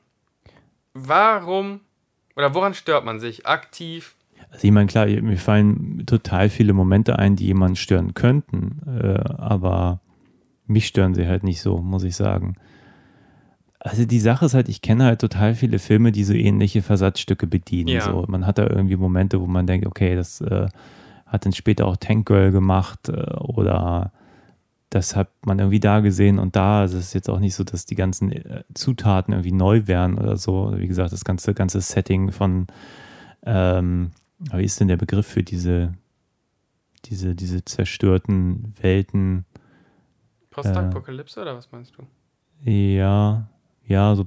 Warum oder woran stört man sich? Aktiv? Also ich meine, klar, mir fallen total viele Momente ein, die jemanden stören könnten, äh, aber mich stören sie halt nicht so, muss ich sagen. Also die Sache ist halt, ich kenne halt total viele Filme, die so ähnliche Versatzstücke bedienen. Ja. So. Man hat da irgendwie Momente, wo man denkt, okay, das äh, hat dann später auch Tank Girl gemacht äh, oder das hat man irgendwie da gesehen und da. Also es ist jetzt auch nicht so, dass die ganzen äh, Zutaten irgendwie neu wären oder so. Wie gesagt, das ganze, ganze Setting von ähm, wie ist denn der Begriff für diese, diese, diese zerstörten Welten? Postapokalypse oder was meinst du? Ja, ja, so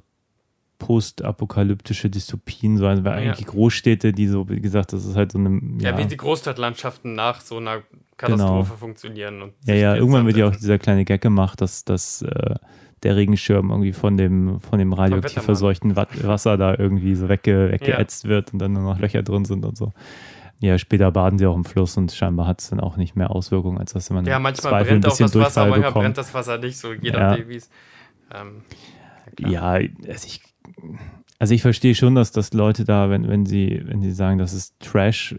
postapokalyptische Dystopien, so also weil Ja. eigentlich Großstädte, die so, wie gesagt, das ist halt so eine. Ja, Ja, wie die Großstadtlandschaften nach so einer Katastrophe funktionieren. Und ja, ja irgendwann wird ja auch dieser kleine Gag gemacht, dass, dass äh, der Regenschirm irgendwie von dem, von dem radioaktiv verseuchten Wa- Wasser da irgendwie so wegge, weggeätzt wird und dann nur noch Löcher drin sind und so. Ja, später baden sie auch im Fluss und scheinbar hat es dann auch nicht mehr Auswirkungen, als dass man Ja, manchmal Zweifel brennt auch das Wasser, manchmal brennt das Wasser nicht, so je Ja. nachdem, wie es. Ähm, klar. Ja, also ich, also ich verstehe schon, dass, dass Leute da, wenn, wenn sie, wenn sie sagen, das ist Trash,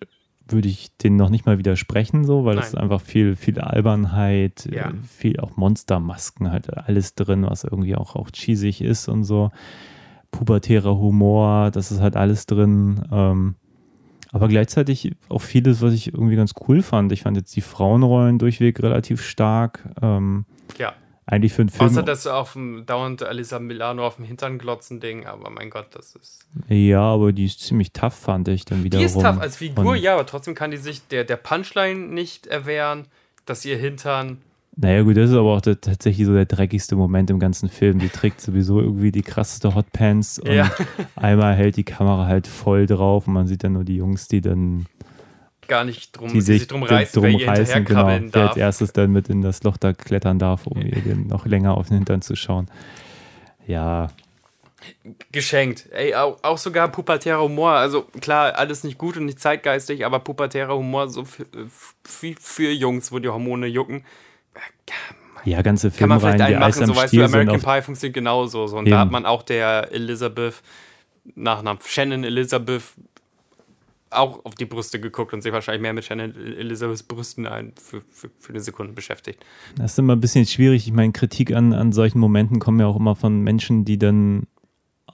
würde ich denen noch nicht mal widersprechen, so, weil das Nein. ist einfach viel, viel Albernheit, Ja. viel auch Monstermasken, halt alles drin, was irgendwie auch, auch cheesig ist und so. Pubertärer Humor, das ist halt alles drin. Ähm, aber gleichzeitig auch vieles, was ich irgendwie ganz cool fand. Ich fand jetzt die Frauenrollen durchweg relativ stark. Ähm, ja. Eigentlich für einen Film. Außer dass auf dem dauernd Alisa Milano auf dem Hintern glotzen Ding, aber mein Gott, das ist. Ja, aber die ist ziemlich tough, fand ich dann wiederum. Die ist tough als Figur, Und- ja, aber trotzdem kann die sich der, der Punchline nicht erwehren, dass ihr Hintern. Naja, gut, das ist aber auch der, tatsächlich so der dreckigste Moment im ganzen Film. Die trägt sowieso irgendwie die krasseste Hotpants und Ja. einmal hält die Kamera halt voll drauf und man sieht dann nur die Jungs, die dann gar nicht drum, die sich drum reißen, wer ihr reißen, genau, hinterherkrabbeln wer als darf. erstes dann mit in das Loch da klettern darf, um ihr den noch länger auf den Hintern zu schauen. Ja, Geschenkt. Ey, auch, auch sogar pubertärer Humor. Also klar, alles nicht gut und nicht zeitgeistig, aber pubertärer Humor so für, für, für Jungs, wo die Hormone jucken. ja, ganze Kann man vielleicht die einen machen, so weißt du. American Pie funktioniert genauso. So. Und Eben. da hat man auch der Elizabeth, Nachnamen Shannon Elizabeth, auch auf die Brüste geguckt und sich wahrscheinlich mehr mit Shannon Elizabeths Brüsten ein für, für, für eine Sekunde beschäftigt. das ist immer ein bisschen schwierig. Ich meine, Kritik an, an solchen Momenten kommen ja auch immer von Menschen, die dann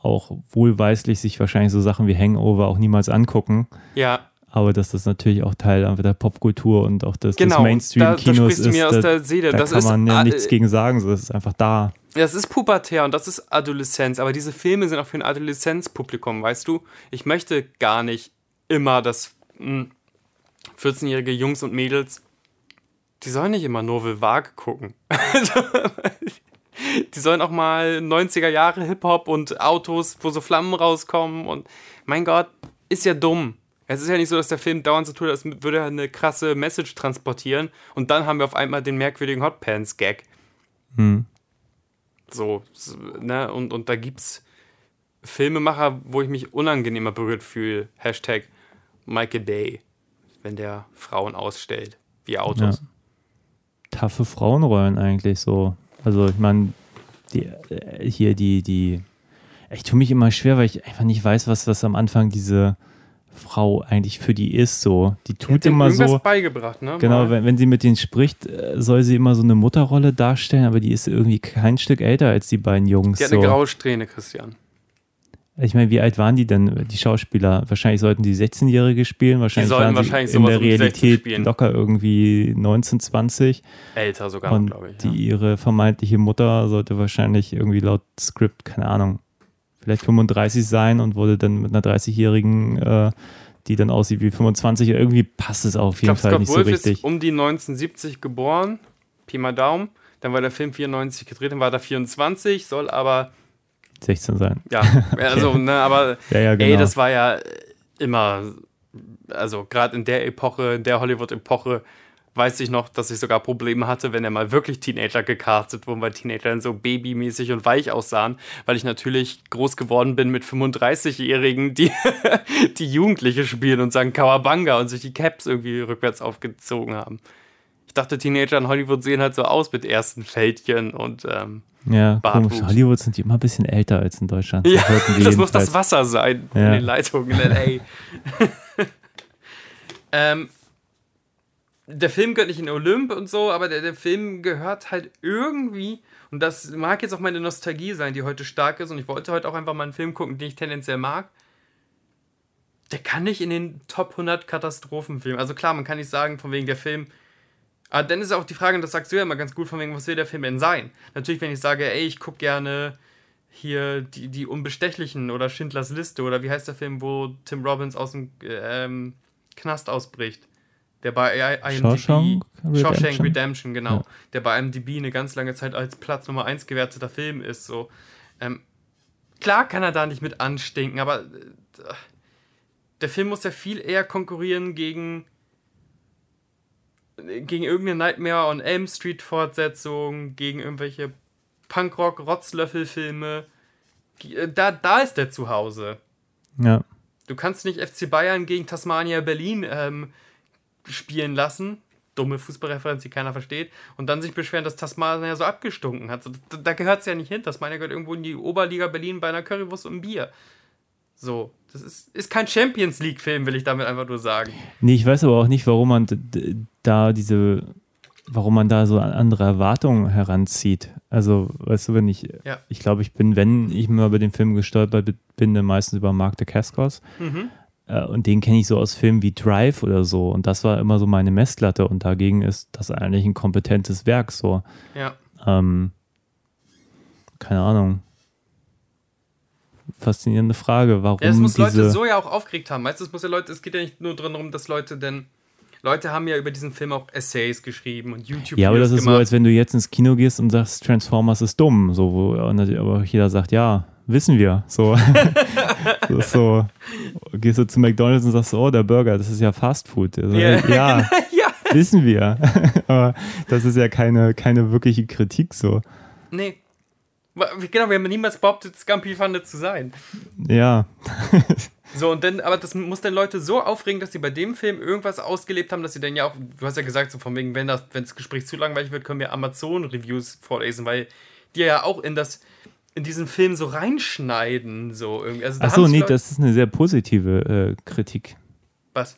auch wohlweislich sich wahrscheinlich so Sachen wie Hangover auch niemals angucken. Ja, Aber dass das natürlich auch Teil der Popkultur und auch des, genau. des Mainstream-Kinos ist. mir aus da der Seele. da das kann ist, man ja nichts gegen sagen. So, das ist einfach da. Das ist pubertär und das ist Adoleszenz, aber diese Filme sind auch für ein Adoleszenzpublikum, weißt du? Ich möchte gar nicht immer, dass mh, 14-jährige Jungs und Mädels, die sollen nicht immer Novel Vague gucken. die sollen auch mal 90er Jahre Hip-Hop und Autos, wo so Flammen rauskommen und mein Gott, ist ja dumm. Es ist ja nicht so, dass der Film dauernd so tut, als würde er eine krasse Message transportieren und dann haben wir auf einmal den merkwürdigen Hotpants-Gag. Hm. So, ne? Und, und da gibt's Filmemacher, wo ich mich unangenehmer berührt fühle. Hashtag Michael Bay, wenn der Frauen ausstellt, wie Autos. Taffe Frauenrollen eigentlich so. Also ich meine, die, äh, hier die, die Ich tue mich immer schwer, weil ich einfach nicht weiß, was das am Anfang diese Frau eigentlich für die ist. So, die tut immer so. beigebracht, ne? Genau, wenn, wenn sie mit denen spricht, äh, soll sie immer so eine Mutterrolle darstellen, aber die ist irgendwie kein Stück älter als die beiden Jungs. Die hat so. eine graue Strähne, Christian. Ich meine, wie alt waren die denn, die Schauspieler? Wahrscheinlich sollten die 16-Jährige spielen, wahrscheinlich sollten waren wahrscheinlich sie in sowas der um die 16 Realität spielen. locker irgendwie 19, 20 Älter sogar, und glaube ich. die Ja. ihre vermeintliche Mutter sollte wahrscheinlich irgendwie laut Skript, keine Ahnung, vielleicht 35 sein und wurde dann mit einer 30-Jährigen, äh, die dann aussieht wie 25, irgendwie passt es auf Ich jeden glaube, Fall Scott nicht so Wolf richtig. ist um die 1970 geboren. Pi mal Daumen. Dann war der Film 94 gedreht, dann war er 24, soll aber, 16 sein. ja, also, ne, aber, Ja, ja, genau. ey, das war ja immer, also gerade in der Epoche, in der Hollywood-Epoche, weiß ich noch, dass ich sogar Probleme hatte, wenn er mal wirklich Teenager gecastet wurden, weil Teenager dann so babymäßig und weich aussahen, weil ich natürlich groß geworden bin mit 35-Jährigen, die, die Jugendliche spielen und sagen Kawabanga und sich die Caps irgendwie rückwärts aufgezogen haben. Ich dachte, Teenager in Hollywood sehen halt so aus mit ersten Fältchen und ähm, ja, Bartwuchs. komisch. Hollywood sind die immer ein bisschen älter als in Deutschland. ja, die das muss das. Wasser sein in Ja. den Leitungen in L.A. ähm, der Film gehört nicht in Olymp und so, aber der, der Film gehört halt irgendwie, und das mag jetzt auch meine Nostalgie sein, die heute stark ist, und ich wollte heute auch einfach mal einen Film gucken, den ich tendenziell mag. Der kann nicht in den Top 100 Katastrophenfilmen. Also klar, man kann nicht sagen, von wegen der Film. Aber dann ist auch die Frage, und das sagst du ja immer ganz gut, von wegen, was will der Film denn sein? Natürlich, wenn ich sage, ey, ich gucke gerne hier die, die Unbestechlichen oder Schindlers Liste oder wie heißt der Film, wo Tim Robbins aus dem ähm, Knast ausbricht? Der bei IMDb. Shawshank Shawshank Redemption? Redemption, genau. Ja. Der bei IMDb eine ganz lange Zeit als Platz Nummer 1 gewerteter Film ist. So. Ähm, klar kann er da nicht mit anstinken, aber äh, der Film muss ja viel eher konkurrieren gegen gegen irgendeine Nightmare on Elm Street Fortsetzung, gegen irgendwelche Punkrock-Rotzlöffel-Filme. Äh, Da, da ist der zu Hause. Ja. Du kannst nicht FC Bayern gegen Tasmania Berlin ähm, spielen lassen. Dumme Fußballreferenz, die keiner versteht. Und dann sich beschweren, dass Tasmania so abgestunken hat. Da da gehört es ja nicht hin. Tasmania gehört irgendwo in die Oberliga Berlin bei einer Currywurst und einem Bier. So, das ist, ist kein Champions League-Film, will ich damit einfach nur sagen. Nee, ich weiß aber auch nicht, warum man da diese, warum man da so andere Erwartungen heranzieht. Also, weißt du, wenn ich, Ja. ich glaube, ich bin, wenn ich mal über den Film gestolpert bin, dann meistens über Mark Dacascos. Mhm. Äh, Und den kenne ich so aus Filmen wie Drive oder so. Und das war immer so meine Messlatte. Und dagegen ist das eigentlich ein kompetentes Werk. So, Ja. ähm, keine Ahnung. Faszinierende Frage, warum Ja, es muss diese. Leute so ja auch aufgeregt haben. Es muss ja Leute, es geht ja nicht nur darum, dass Leute denn. Leute haben ja über diesen Film auch Essays geschrieben und YouTube Ja, aber das ist so, gemacht. als wenn du jetzt ins Kino gehst und sagst, Transformers ist dumm. So, wo aber jeder sagt, ja, wissen wir. So. das so. Gehst du zu McDonalds und sagst, oh, der Burger, das ist ja Fast Food. Also, Ja, ja, ja. wissen wir. aber das ist ja keine, keine wirkliche Kritik so. Nee. Genau, wir haben niemals behauptet, Scumpy Funde zu sein. Ja. So, und dann, aber das muss dann Leute so aufregen, dass sie bei dem Film irgendwas ausgelebt haben, dass sie dann ja auch, du hast ja gesagt, so von wegen, wenn das, wenn das Gespräch zu langweilig wird, können wir Amazon-Reviews vorlesen, weil die ja auch in das, in diesen Film so reinschneiden, so irgendwie. Also, Achso, nee, Leute- das ist eine sehr positive äh, Kritik, Was?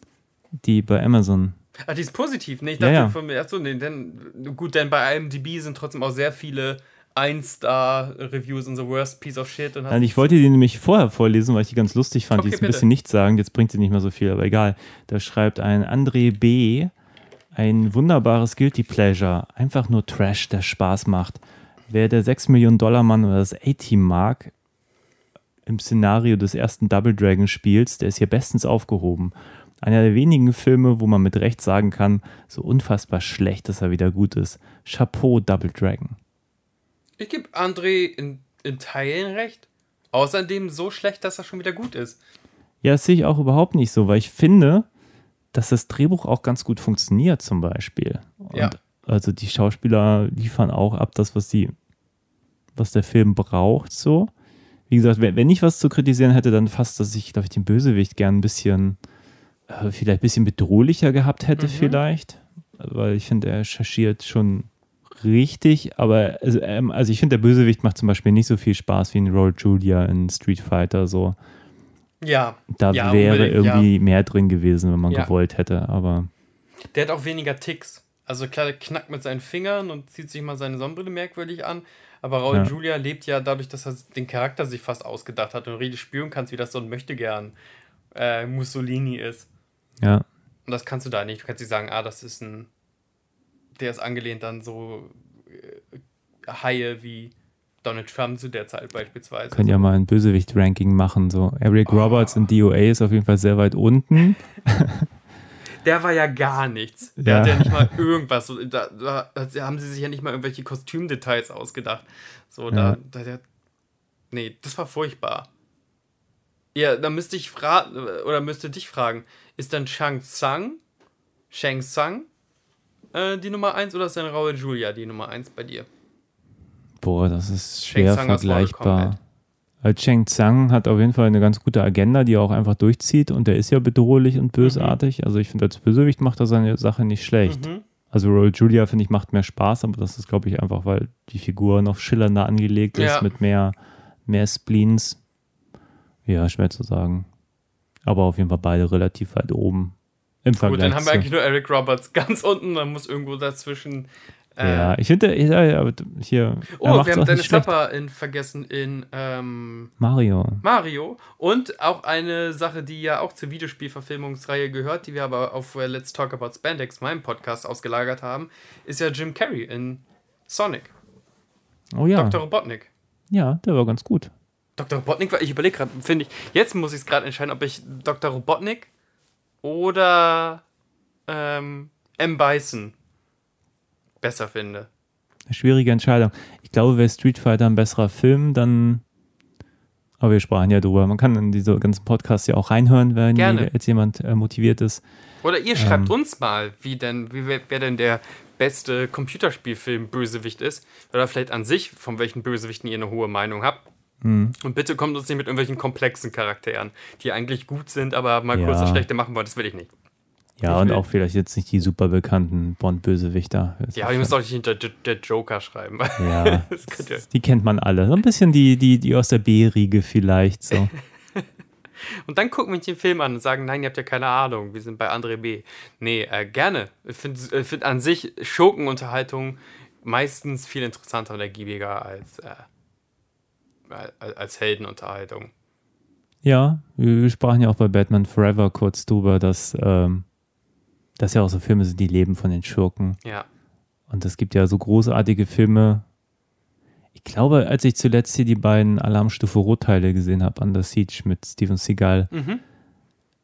die bei Amazon. Ah, die ist positiv, ne? Ich Ja, dachte ja. von mir, achso, nee, denn, gut, denn bei IMDb sind trotzdem auch sehr viele Ein-Star-Reviews und so Worst Piece of Shit und Nein, ich wollte die nämlich vorher vorlesen, weil ich die ganz lustig fand. Okay, die ist ein bitte. bisschen nichtssagend, jetzt bringt sie nicht mehr so viel, aber egal. Da schreibt ein André B. ein wunderbares Guilty Pleasure. Einfach nur Trash, der Spaß macht. Wer der 6 Millionen Dollar Mann oder das A-Team mag, im Szenario des ersten Double Dragon Spiels, der ist hier bestens aufgehoben. Einer der wenigen Filme, wo man mit Recht sagen kann, so unfassbar schlecht, dass er wieder gut ist. Chapeau Double Dragon. Ich gebe André in, in Teilen recht. Außerdem so schlecht, dass er schon wieder gut ist. Ja, das sehe ich auch überhaupt nicht so, weil ich finde, dass das Drehbuch auch ganz gut funktioniert, zum Beispiel. Und Ja. Also die Schauspieler liefern auch ab das, was die, was der Film braucht, so. Wie gesagt, wenn, wenn ich was zu kritisieren hätte, dann fast, dass ich, glaube ich, den Bösewicht gern ein bisschen, äh, vielleicht ein bisschen bedrohlicher gehabt hätte, Mhm. vielleicht. Weil ich finde, er recherchiert schon richtig, aber also, ähm, also ich finde, der Bösewicht macht zum Beispiel nicht so viel Spaß wie ein Roll Julia in Street Fighter. So. Ja. Da ja, wäre irgendwie mehr drin gewesen, wenn man Ja. gewollt hätte. Aber Ja. Der hat auch weniger Ticks. Also klar, der knackt mit seinen Fingern und zieht sich mal seine Sonnenbrille merkwürdig an. Aber Raul Ja. Julia lebt ja dadurch, dass er den Charakter sich fast ausgedacht hat und richtig spüren kannst, wie das so ein Möchtegern äh, Mussolini ist. ja, Und das kannst du da nicht. Du kannst nicht sagen, ah, das ist ein. Der ist angelehnt an so äh, Haie wie Donald Trump zu der Zeit beispielsweise. können ja mal ein Bösewicht-Ranking machen. So, Eric Oh. Roberts in DOA ist auf jeden Fall sehr weit unten. Der war ja gar nichts. Der Ja. hat ja nicht mal irgendwas. So, da, da, da haben sie sich ja nicht mal irgendwelche Kostümdetails ausgedacht. So, da, Ja. da der. Nee, das war furchtbar. Ja, da müsste ich fragen, oder müsste dich fragen, ist dann Shang Tsang, Shang Tsang äh, die Nummer 1 oder ist dann Raul Julia die Nummer 1 bei dir? Boah, das ist schwer vergleichbar. Weil Cheng Tsang hat auf jeden Fall eine ganz gute Agenda, die er auch einfach durchzieht und der ist ja bedrohlich und bösartig. Also ich finde, als Bösewicht macht er seine Sache nicht schlecht. Mhm. Also Roll Julia, finde ich, macht mehr Spaß, aber das ist, glaube ich, einfach, weil die Figur noch schillernder angelegt ist, Ja. mit mehr, mehr Spleens. Ja, schwer zu sagen. Aber auf jeden Fall beide relativ weit oben. Im Vergleich Gut, dann haben wir eigentlich nur Eric Roberts ganz unten, dann muss irgendwo dazwischen. Äh, Ja, ich finde, hier. er oh, wir haben Dennis. Hopper in, vergessen in ähm, Mario. Mario. Und auch eine Sache, die ja auch zur Videospielverfilmungsreihe gehört, die wir aber auf äh, Let's Talk About Spandex, meinem Podcast, ausgelagert haben, ist ja Jim Carrey in Sonic. Oh ja. Dr. Robotnik. Ja, der war ganz gut. Dr. Robotnik, war- ich überlege gerade, finde ich, jetzt muss ich es gerade entscheiden, ob ich Dr. Robotnik oder ähm, M. Bison besser finde. Eine schwierige Entscheidung. Ich glaube, wäre Street Fighter ein besserer Film, dann. Aber wir sprachen ja drüber. Man kann in diese ganzen Podcasts ja auch reinhören, wenn Gerne. jetzt jemand äh, motiviert ist. Oder ihr schreibt Ähm. uns mal, wie denn, wie wer, wer denn der beste Computerspielfilm Bösewicht ist. Oder vielleicht an sich, von welchen Bösewichten ihr eine hohe Meinung habt. Mhm. Und bitte kommt uns nicht mit irgendwelchen komplexen Charakteren, die eigentlich gut sind, aber mal Ja. kurz das Schlechte machen wollen. Das will ich nicht. Ja, Ich und will- auch vielleicht jetzt nicht die super bekannten Bond-Bösewichter. Ja, aber ihr müsst auch nicht hinter der, Joker schreiben. Ja, ihr. die kennt man alle. So ein bisschen die, die, die aus der B-Riege vielleicht so. Und dann gucken wir uns den Film an und sagen, nein, ihr habt ja keine Ahnung, wir sind bei André B. Nee, äh, gerne. Ich finde ich find an sich Schurkenunterhaltung meistens viel interessanter und ergiebiger als, äh, als, Heldenunterhaltung. Ja, wir, wir sprachen ja auch bei Batman Forever kurz drüber, dass ähm, das ja auch so Filme sind, die leben von den Schurken. Ja. Und es gibt ja so großartige Filme. Ich glaube, als ich zuletzt hier die beiden Alarmstufe Rot-Teile gesehen habe, Under Siege mit Steven Seagal, Mhm.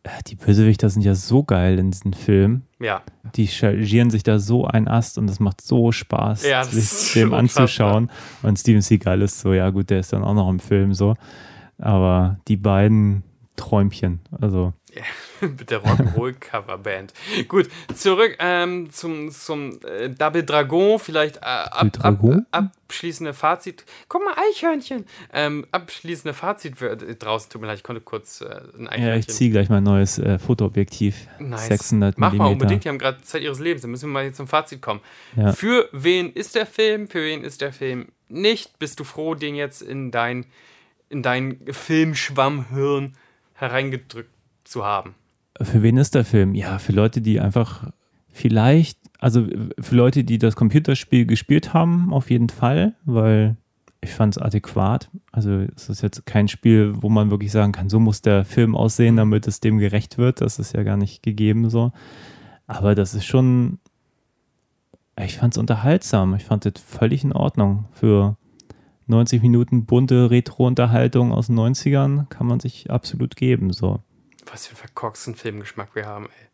Äh, die Bösewichter sind ja so geil in diesen Filmen. Ja. Die chargieren sich da so ein Ast und es macht so Spaß, Ja, sich dem anzuschauen. Und Steven Seagal ist so, ja gut, der ist dann auch noch im Film so. Aber die beiden Träumchen, also Mit der Rock'n'Roll-Coverband. Gut, zurück ähm, zum, zum äh, Double Dragon. Vielleicht äh, ab, ab, Dragon? abschließende Fazit. Guck mal, Eichhörnchen. Ähm, abschließende Fazit für, äh, draußen. Tut mir leid, ich konnte kurz äh, ein ja, ich Eichhörnchen. ziehe gleich mein neues äh, Fotoobjektiv. Nice. 600 Mach mal unbedingt, die haben gerade Zeit ihres Lebens. Dann müssen wir mal jetzt zum Fazit kommen. Ja. Für wen ist der Film? Für wen ist der Film nicht? Bist du froh, den jetzt in dein, in dein Filmschwammhirn hereingedrückt zu haben? Für wen ist der Film? Ja, für Leute, die einfach vielleicht, also für Leute, die das Computerspiel gespielt haben, auf jeden Fall, weil ich fand es adäquat. Also es ist jetzt kein Spiel, wo man wirklich sagen kann, so muss der Film aussehen, damit es dem gerecht wird. Das ist ja gar nicht gegeben so. Aber das ist schon, ich fand es unterhaltsam. Ich fand es völlig in Ordnung. Für 90 Minuten bunte Retro-Unterhaltung aus den 90ern kann man sich absolut geben. So. Was für einen verkorksten Filmgeschmack wir haben, ey.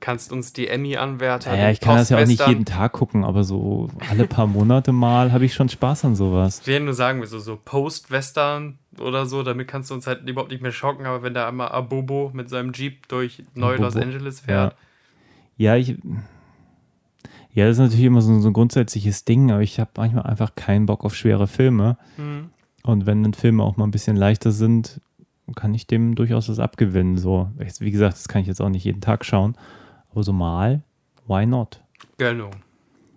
Kannst uns die Emmy-Anwärter. Naja, ich kann das ja auch nicht jeden Tag gucken, aber so alle paar Monate mal habe ich schon Spaß an sowas. Ich will nur sagen, wir so, so Post-Western oder so, damit kannst du uns halt überhaupt nicht mehr schocken, aber wenn da einmal Abobo mit seinem Jeep durch Neu-Los Abobo. Angeles fährt. Ja, ich. Ja, das ist natürlich immer so, so ein grundsätzliches Ding, aber ich habe manchmal einfach keinen Bock auf schwere Filme. Hm. Und wenn dann Filme auch mal ein bisschen leichter sind, kann ich dem durchaus was abgewinnen. So, wie gesagt, das kann ich jetzt auch nicht jeden Tag schauen, aber so mal, why not? Genau.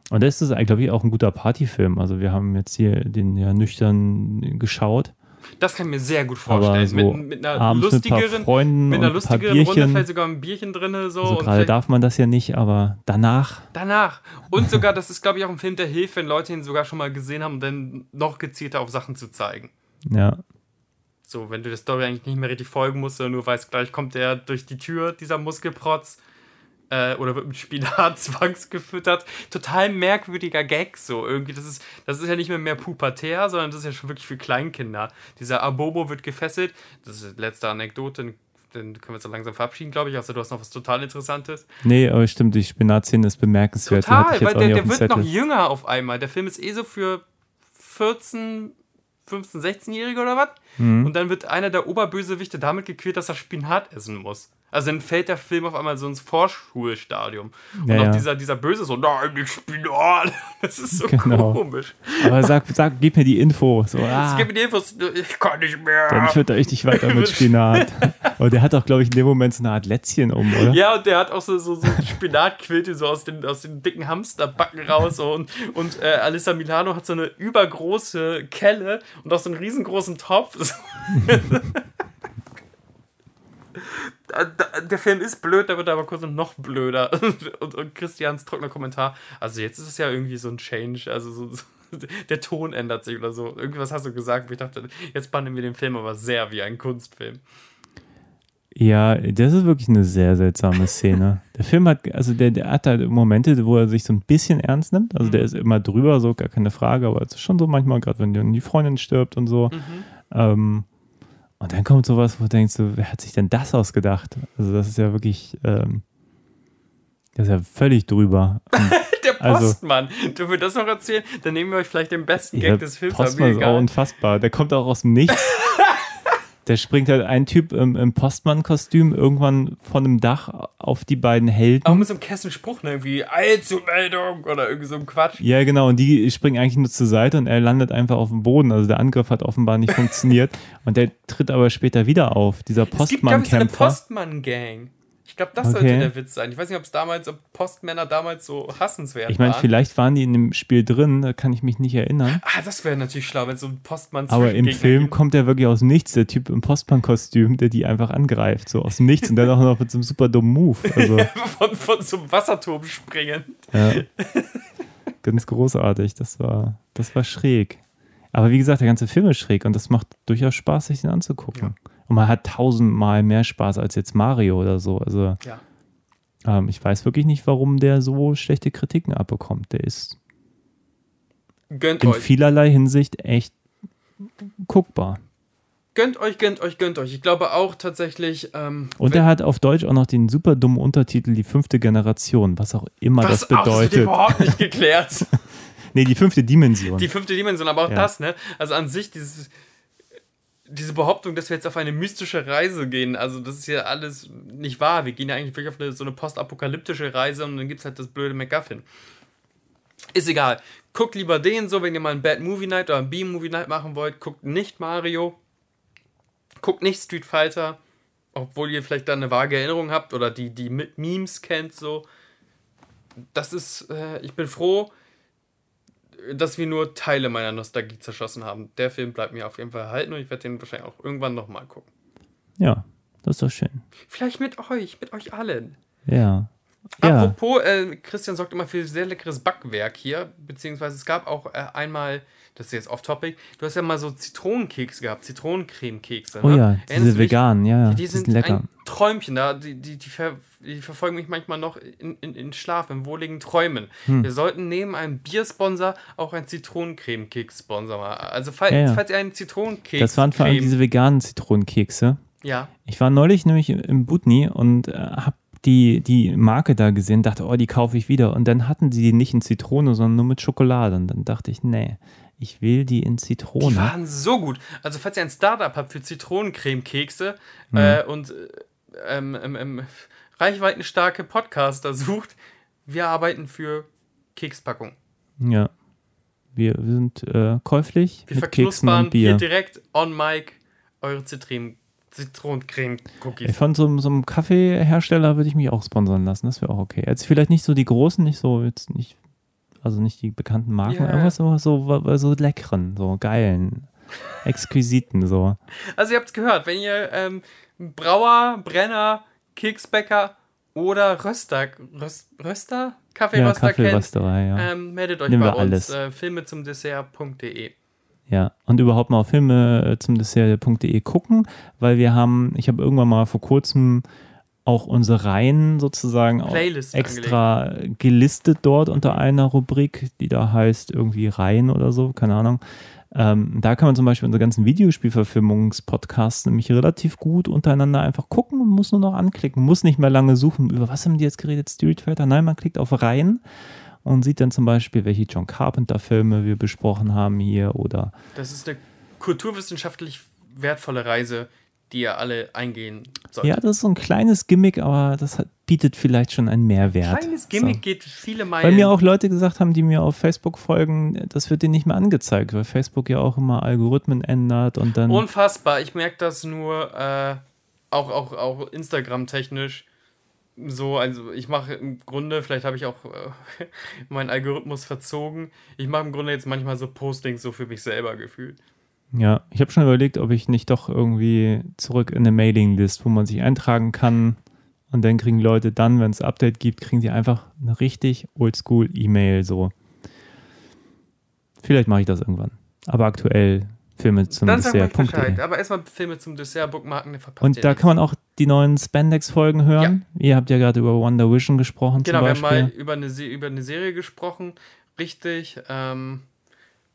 Und das ist, glaube ich, auch ein guter Partyfilm. Also wir haben jetzt hier den ja nüchtern geschaut. Das kann ich mir sehr gut vorstellen. so mit, mit einer abends mit ein paar lustigeren, Freunden mit einer und ein paar lustigeren Runde vielleicht sogar ein Bierchen drin. So, Also gerade darf man das ja nicht, aber danach, danach. Und sogar, das ist, glaube ich, auch ein Film, der hilft, wenn Leute ihn sogar schon mal gesehen haben, dann noch gezielter auf Sachen zu zeigen. ja. So, wenn du der Story eigentlich nicht mehr richtig folgen musst, sondern nur weißt, gleich kommt der durch die Tür, dieser Muskelprotz, äh, oder wird mit Spinat zwangsgefüttert. Total merkwürdiger Gag, so irgendwie. Das ist, das ist ja nicht mehr mehr pubertär, sondern das ist ja schon wirklich für Kleinkinder. Dieser Abobo wird gefesselt. Das ist die letzte Anekdote, dann können wir uns so langsam verabschieden, glaube ich. Außer du hast noch was total Interessantes. Nee, aber stimmt, die Spinatszene ist bemerkenswert. Total, weil der, der wird noch Zettel. jünger auf einmal. Der Film ist eh so für 14, 15, 16-Jährige oder was. Mhm. Und dann wird einer der Oberbösewichte damit gequält, dass er Spinat essen muss. Also dann fällt der Film auf einmal so ins Vorschulstadium. Und Ja, auch ja. dieser, dieser Böse so, nein, nicht Spinat. Das ist so Genau. komisch. Aber sag, sag, gib mir die Info. So, ah, Gib mir die Infos, ich kann nicht mehr. dann fütter ich dich weiter mit Spinat. Und der hat auch, glaube ich, in dem Moment so eine Art Lätzchen um, oder? Ja, und der hat auch so, so, so Spinatquilte so aus den, aus den dicken Hamsterbacken raus. Und, und äh, Alissa Milano hat so eine übergroße Kelle und auch so einen riesengroßen Topf. Da- der Film ist blöd, der wird aber kurz noch blöder. Und, und Christians trockener Kommentar. Also jetzt ist es ja irgendwie so ein Change. Also so, so, der Ton ändert sich oder so. Irgendwas hast du gesagt, wo ich dachte, jetzt bannen wir den Film aber sehr wie ein Kunstfilm. Ja, das ist wirklich eine sehr seltsame Szene. Der Film hat, also der, der hat halt Momente, wo er sich so ein bisschen ernst nimmt. Also Mhm. der ist immer drüber, so gar keine Frage, aber es ist schon so manchmal, gerade wenn die Freundin stirbt und so. Mhm. Ähm, und dann kommt sowas, wo du denkst, so, wer hat sich denn das ausgedacht? Also das ist ja wirklich, ähm, das ist ja völlig drüber. Der Also- Postmann. du willst das noch erzählen? Dann nehmen wir euch vielleicht den besten Gag des Films. Postmann ist auch unfassbar. Der kommt auch aus dem Nichts. Der springt halt ein Typ im, im Postmann-Kostüm irgendwann von einem Dach auf die beiden Helden. Aber mit so einem Kessenspruch, ne? Irgendwie Eilzumeldung oder irgendwie so ein Quatsch. Ja, genau. Und die springen eigentlich nur zur Seite und er landet einfach auf dem Boden. Also der Angriff hat offenbar nicht funktioniert. Und der tritt aber später wieder auf. Dieser Es gibt, ich, so eine Postmann-Kämpfer. Postmann-Gang. Ich glaube, das Okay. sollte der Witz sein. Ich weiß nicht, ob es damals, ob Postmänner damals so hassenswert Ich meine, waren. vielleicht waren die in dem Spiel drin, da kann ich mich nicht erinnern. Ah, das wäre natürlich schlau, wenn so ein Postmann Aber im Film gibt. kommt er wirklich aus Nichts, der Typ im Postmann-Kostüm, der die einfach angreift. So aus Nichts und dann auch noch mit so einem super dummen Move. Also von, von so einem Wasserturm springen. ja. ganz großartig. Das war, das war schräg. Aber wie gesagt, der ganze Film ist schräg und das macht durchaus Spaß, sich den anzugucken. Und man hat tausendmal mehr Spaß als jetzt Mario oder so. Also Ja. ähm, ich weiß wirklich nicht, warum der so schlechte Kritiken abbekommt. Der ist Gönnt in euch. vielerlei Hinsicht echt guckbar. Gönnt euch, gönnt euch, gönnt euch. Ich glaube auch tatsächlich. Ähm, Und er hat auf Deutsch auch noch den super dummen Untertitel Die fünfte Generation, was auch immer was das auch, das bedeutet. überhaupt nicht geklärt. nee, die fünfte Dimension. Die fünfte Dimension, aber auch Ja. das, ne? Also an sich, dieses, diese Behauptung, dass wir jetzt auf eine mystische Reise gehen, also das ist ja alles nicht wahr. Wir gehen ja eigentlich wirklich auf eine, so eine postapokalyptische Reise und dann gibt es halt das blöde MacGuffin. Ist egal. Guckt lieber den so, wenn ihr mal ein Bad Movie Night oder ein B-Movie Night machen wollt. Guckt nicht Mario. Guckt nicht Street Fighter. Obwohl ihr vielleicht da eine vage Erinnerung habt oder die, die Memes kennt, so. Das ist, äh, ich bin froh, dass wir nur Teile meiner Nostalgie zerschossen haben. Der Film bleibt mir auf jeden Fall erhalten und ich werde den wahrscheinlich auch irgendwann nochmal gucken. ja, das ist doch schön. Vielleicht mit euch, mit euch allen. Ja. Ja, Apropos, äh, Christian sorgt immer für sehr leckeres Backwerk hier, beziehungsweise es gab auch äh, einmal, das ist jetzt off-topic, du hast ja mal so Zitronenkeks gehabt, Zitronencremekekse. oh ne? ja, Erinnerst diese dich? veganen, ja, ja. Die die sind sind lecker. ein Träumchen da, die, die, die, ver, die verfolgen mich manchmal noch in, in, in Schlaf, in wohligen Träumen. Hm. Wir sollten neben einem Biersponsor auch einen Zitronencremekeks-Sponsor machen. Also falls, Ja, ja. falls ihr einen Zitronenkeks Das waren vor allem diese veganen Zitronenkekse. Ja, Ich war neulich nämlich im Butni und äh, habe die, die Marke da gesehen, dachte, oh, die kaufe ich wieder. Und dann hatten sie die nicht in Zitrone, sondern nur mit Schokolade. Und dann dachte ich, nee, ich will die in die Zitrone. waren so gut. Also falls ihr ein Startup habt für Zitronencremekekse Mhm. äh, und äh, ähm, ähm, reichweitenstarke Podcaster sucht, wir arbeiten für Kekspackung. Ja. Wir, wir sind äh, käuflich Wir mit Keksen und hier Bier. direkt on mic eure Zitron Zitronencreme-Cookies. Von so, einem- so einem Kaffeehersteller würde ich mich auch sponsern lassen. Das wäre auch okay. Jetzt vielleicht nicht so die großen, nicht so, jetzt nicht. Also nicht die bekannten Marken, Ja. irgendwas so, so, so leckeren, so geilen, exquisiten, so. Also ihr habt es gehört, wenn ihr ähm, Brauer, Brenner, Keksbäcker oder Röster, Röst, Röster? Kaffeeröster ja, kennt, ja. ähm, meldet euch Nehmen bei uns. alles. Äh, Filme zum Dessert.de. Ja, und überhaupt mal auf Filme äh, zum Dessert.de gucken, weil wir haben, ich habe irgendwann mal vor kurzem auch unsere Reihen sozusagen auch Playlist extra gelistet dort unter einer Rubrik, die da heißt irgendwie Reihen oder so, keine Ahnung. Ähm, da kann man zum Beispiel unsere ganzen Videospielverfilmungspodcasts nämlich relativ gut untereinander einfach gucken und muss nur noch anklicken, muss nicht mehr lange suchen, über was haben die jetzt geredet, Street Fighter? Nein, man klickt auf Reihen und sieht dann zum Beispiel, welche John Carpenter-Filme wir besprochen haben hier oder Das ist eine kulturwissenschaftlich wertvolle Reise, die ihr alle eingehen solltet. Ja, das ist so ein kleines Gimmick, aber das hat, bietet vielleicht schon einen Mehrwert. Kleines Gimmick So. geht viele Meilen. Weil mir auch Leute gesagt haben, die mir auf Facebook folgen, das wird denen nicht mehr angezeigt, weil Facebook ja auch immer Algorithmen ändert und dann. Unfassbar. Ich merke das nur äh, auch, auch, auch Instagram-technisch. So, also ich mache im Grunde, vielleicht habe ich auch äh, meinen Algorithmus verzogen. Ich mache im Grunde jetzt manchmal so Postings so für mich selber gefühlt. Ja, ich habe schon überlegt, ob ich nicht doch irgendwie zurück in eine Mailinglist, wo man sich eintragen kann und dann kriegen Leute dann, wenn es Update gibt, kriegen sie einfach eine richtig oldschool E-Mail so. Vielleicht mache ich das irgendwann. Aber aktuell Filme zum Dann sag mal. Bescheid. Aber erstmal Filme zum Dessert, Bookmarken, ne, verpasst Und da nichts. kann man auch die neuen Spandex-Folgen hören. Ihr habt ja gerade über Wonder Vision gesprochen Genau, wir haben mal über eine, über eine Serie gesprochen. Richtig. Ähm,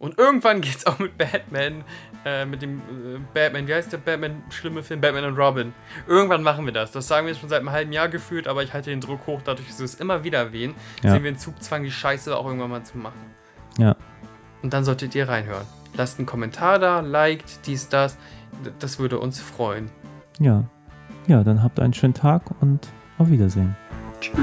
und irgendwann geht es auch mit Batman, äh, mit dem äh, Batman, wie heißt der Batman, schlimme Film, Batman und Robin. Irgendwann machen wir das. Das sagen wir jetzt schon seit einem halben Jahr gefühlt, aber ich halte den Druck hoch, dadurch, dass wir es immer wieder erwähnen, Ja. sehen wir in Zugzwang, die Scheiße auch irgendwann mal zu machen. Ja. Und dann solltet ihr reinhören. Lasst einen Kommentar da, liked, dies, das. Das würde uns freuen. Ja. Ja, dann habt einen schönen Tag und auf Wiedersehen. Tschüss.